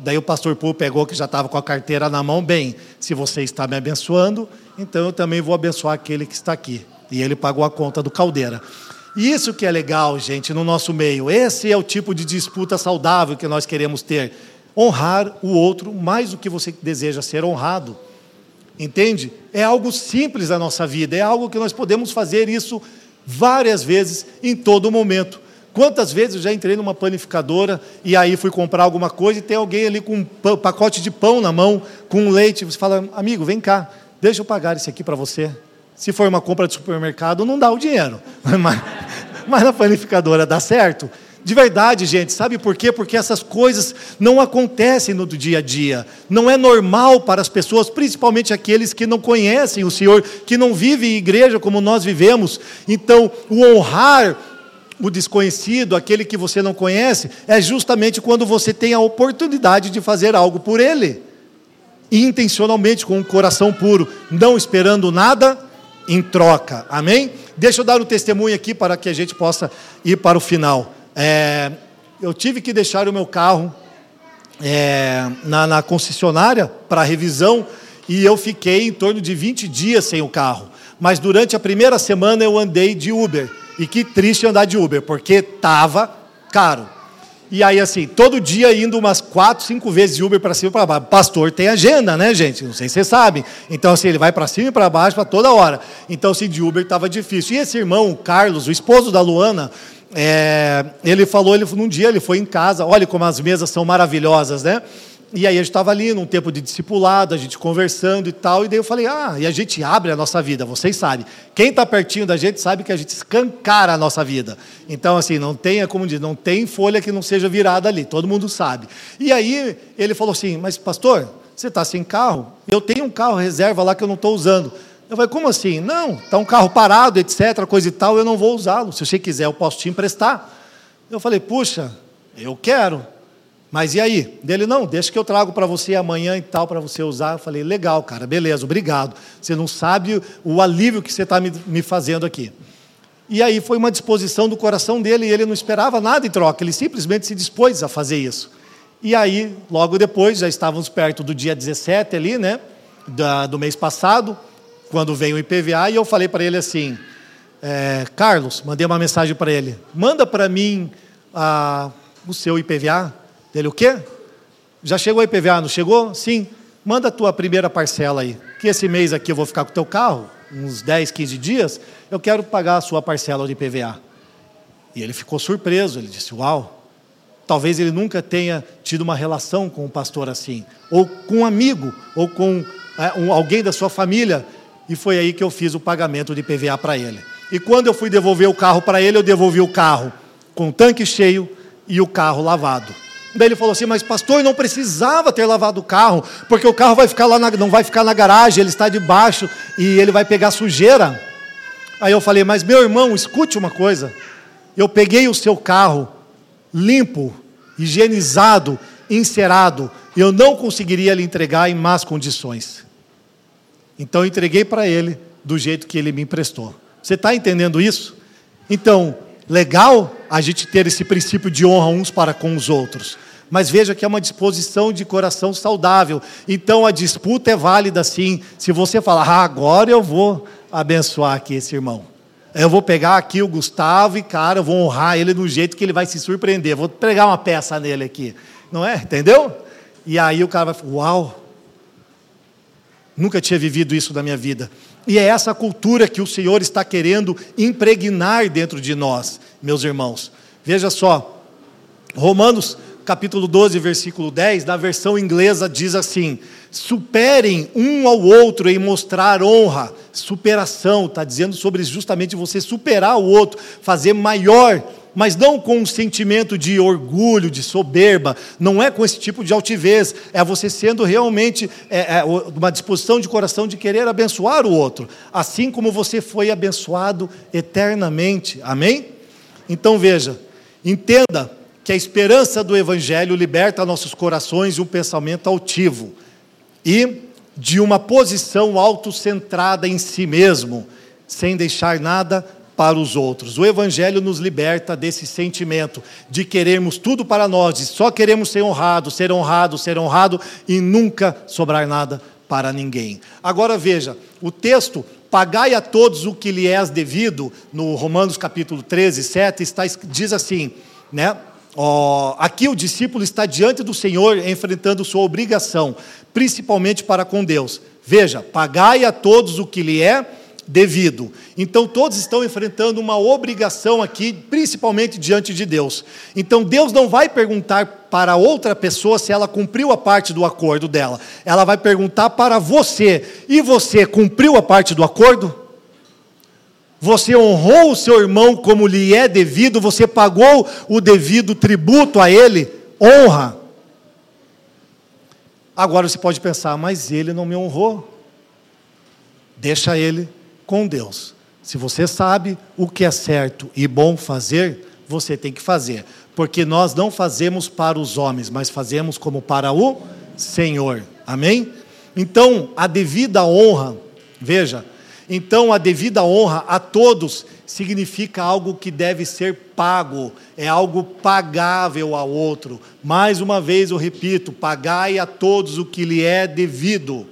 Daí o pastor Pul pegou que já estava com a carteira na mão, bem, se você está me abençoando, então eu também vou abençoar aquele que está aqui. E ele pagou a conta do caldeira. Isso que é legal, gente, no nosso meio. Esse é o tipo de disputa saudável que nós queremos ter. Honrar o outro mais do que você deseja ser honrado. Entende? É algo simples na nossa vida, é algo que nós podemos fazer isso várias vezes, em todo momento. Quantas vezes eu já entrei numa panificadora e aí fui comprar alguma coisa e tem alguém ali com um pacote de pão na mão, com um leite. Você fala, amigo, vem cá, deixa eu pagar isso aqui para você. Se for uma compra de supermercado, não dá o dinheiro. Mas, mas na panificadora dá certo. De verdade, gente, sabe por quê? Porque essas coisas não acontecem no dia a dia. Não é normal para as pessoas, principalmente aqueles que não conhecem o Senhor, que não vivem em igreja como nós vivemos. Então, o honrar o desconhecido, aquele que você não conhece, é justamente quando você tem a oportunidade de fazer algo por ele. Intencionalmente, com um coração puro, não esperando nada em troca. Amém? Deixa eu dar um testemunho aqui para que a gente possa ir para o final. É, eu tive que deixar o meu carro é, na, na concessionária para revisão e eu fiquei em torno de 20 dias sem o carro. Mas durante a primeira semana eu andei de Uber. E que triste andar de Uber, porque estava caro. E aí, assim, todo dia indo umas quatro, cinco vezes de Uber para cima e para baixo. Pastor tem agenda, né, gente? Não sei se vocês sabem. Então, assim, ele vai para cima e para baixo para toda hora. Então, assim, de Uber estava difícil. E esse irmão, o Carlos, o esposo da Luana, é, ele falou, ele, num dia ele foi em casa, olha como as mesas são maravilhosas, né? E aí a gente estava ali num tempo de discipulado, a gente conversando e tal, e daí eu falei, ah, e a gente abre a nossa vida, vocês sabem. Quem está pertinho da gente sabe que a gente escancara a nossa vida. Então, assim, não tem, como diz, não tem folha que não seja virada ali, todo mundo sabe. E aí ele falou assim, mas pastor, você está sem carro? Eu tenho um carro reserva lá que eu não estou usando. Eu falei, como assim? Não, está um carro parado, etc., coisa e tal, eu não vou usá-lo. Se você quiser, eu posso te emprestar. Eu falei, puxa, eu quero. Mas e aí? Dele, não, deixa que eu trago para você amanhã e tal, para você usar. Eu falei, legal, cara, beleza, obrigado. Você não sabe o alívio que você está me, me fazendo aqui. E aí foi uma disposição do coração dele, e ele não esperava nada em troca, ele simplesmente se dispôs a fazer isso. E aí, logo depois, já estávamos perto do dia 17 ali, né, da, do mês passado, quando veio o IPVA, e eu falei para ele assim, é, Carlos, mandei uma mensagem para ele, manda para mim a, o seu IPVA, ele, o quê? Já chegou a IPVA, não chegou? Sim. Manda a tua primeira parcela aí. Que esse mês aqui eu vou ficar com o teu carro, uns 10, 15 dias, eu quero pagar a sua parcela de IPVA. E ele ficou surpreso, ele disse, uau. Talvez ele nunca tenha tido uma relação com um pastor assim, ou com um amigo, ou com é, um, alguém da sua família. E foi aí que eu fiz o pagamento de IPVA para ele. E quando eu fui devolver o carro para ele, eu devolvi o carro com o tanque cheio e o carro lavado. Daí ele falou assim: Mas pastor, não precisava ter lavado o carro, porque o carro vai ficar lá, na, não vai ficar na garagem, ele está debaixo e ele vai pegar sujeira. Aí eu falei: Mas meu irmão, escute uma coisa. Eu peguei o seu carro limpo, higienizado, encerado, eu não conseguiria lhe entregar em más condições. Então eu entreguei para ele do jeito que ele me emprestou. Você está entendendo isso? Então, legal a gente ter esse princípio de honra uns para com os outros. Mas veja que é uma disposição de coração saudável. Então a disputa é válida sim. Se você falar, ah, agora eu vou abençoar aqui esse irmão. Eu vou pegar aqui o Gustavo e, cara, eu vou honrar ele do jeito que ele vai se surpreender. Vou pegar uma peça nele aqui. Não é? Entendeu? E aí o cara vai falar, uau, nunca tinha vivido isso na minha vida. E é essa cultura que o Senhor está querendo impregnar dentro de nós, meus irmãos. Veja só, Romanos capítulo 12, versículo 10, na versão inglesa diz assim: superem um ao outro em mostrar honra, superação, está dizendo sobre justamente você superar o outro, fazer maior mas não com um sentimento de orgulho, de soberba, não é com esse tipo de altivez, é você sendo realmente é, é, uma disposição de coração de querer abençoar o outro, assim como você foi abençoado eternamente, amém? Então veja, entenda que a esperança do Evangelho liberta nossos corações de um pensamento altivo e de uma posição autocentrada em si mesmo, sem deixar nada para os outros. O Evangelho nos liberta desse sentimento de queremos tudo para nós, de só queremos ser honrado, ser honrado, ser honrado e nunca sobrar nada para ninguém. Agora veja, o texto pagai a todos o que lhe é devido, no Romanos capítulo 13, 7, está, diz assim, né? Oh, aqui o discípulo está diante do Senhor enfrentando sua obrigação, principalmente para com Deus. Veja, pagai a todos o que lhe é devido. Então todos estão enfrentando uma obrigação aqui, principalmente diante de Deus. Então Deus não vai perguntar para outra pessoa se ela cumpriu a parte do acordo dela. Ela vai perguntar para você: e você cumpriu a parte do acordo? Você honrou o seu irmão como lhe é devido? Você pagou o devido tributo a ele? Honra. Agora você pode pensar, mas ele não me honrou. Deixa ele com Deus. Se você sabe o que é certo e bom fazer, você tem que fazer, porque nós não fazemos para os homens, mas fazemos como para o Senhor. Amém? Então, a devida honra, veja, então a devida honra a todos significa algo que deve ser pago, é algo pagável ao outro. Mais uma vez eu repito: pagai a todos o que lhe é devido.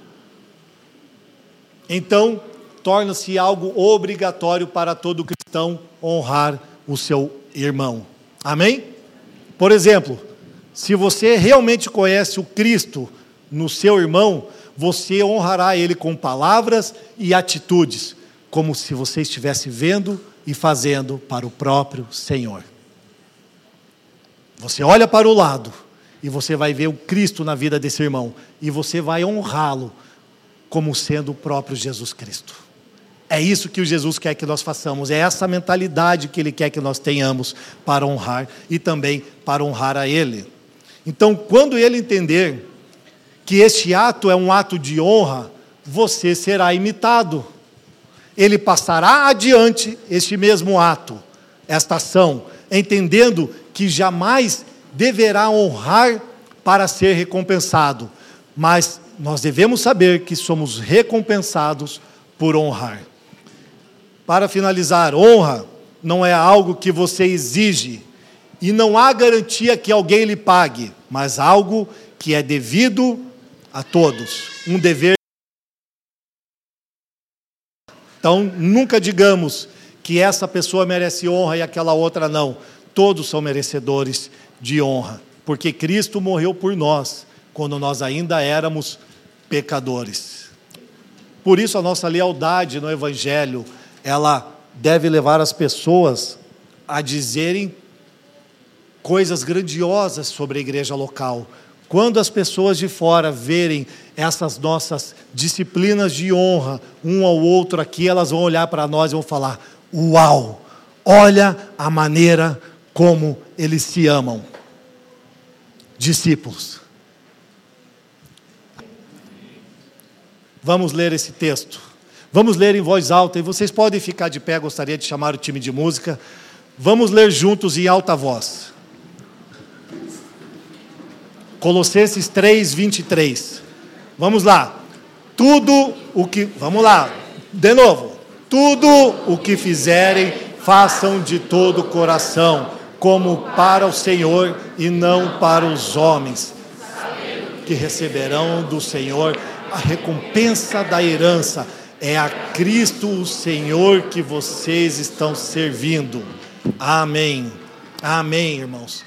Então, torna-se algo obrigatório para todo cristão honrar o seu irmão. Amém? Por exemplo, se você realmente conhece o Cristo no seu irmão, você honrará ele com palavras e atitudes, como se você estivesse vendo e fazendo para o próprio Senhor. Você olha para o lado e você vai ver o Cristo na vida desse irmão e você vai honrá-lo como sendo o próprio Jesus Cristo. É isso que o Jesus quer que nós façamos, é essa mentalidade que ele quer que nós tenhamos para honrar e também para honrar a ele. Então, quando ele entender que este ato é um ato de honra, você será imitado. Ele passará adiante este mesmo ato, esta ação, entendendo que jamais deverá honrar para ser recompensado, mas nós devemos saber que somos recompensados por honrar. Para finalizar, honra não é algo que você exige e não há garantia que alguém lhe pague, mas algo que é devido a todos, um dever. Então, nunca digamos que essa pessoa merece honra e aquela outra não. Todos são merecedores de honra, porque Cristo morreu por nós quando nós ainda éramos pecadores. Por isso a nossa lealdade no evangelho, ela deve levar as pessoas a dizerem coisas grandiosas sobre a igreja local. Quando as pessoas de fora verem essas nossas disciplinas de honra, um ao outro aqui, elas vão olhar para nós e vão falar: Uau! Olha a maneira como eles se amam. Discípulos. Vamos ler esse texto. Vamos ler em voz alta e vocês podem ficar de pé, gostaria de chamar o time de música. Vamos ler juntos em alta voz. Colossenses 3, 23. Vamos lá. Tudo o que. Vamos lá. De novo. Tudo o que fizerem, façam de todo o coração, como para o Senhor e não para os homens, que receberão do Senhor a recompensa da herança. É a Cristo o Senhor que vocês estão servindo. Amém. Amém, irmãos.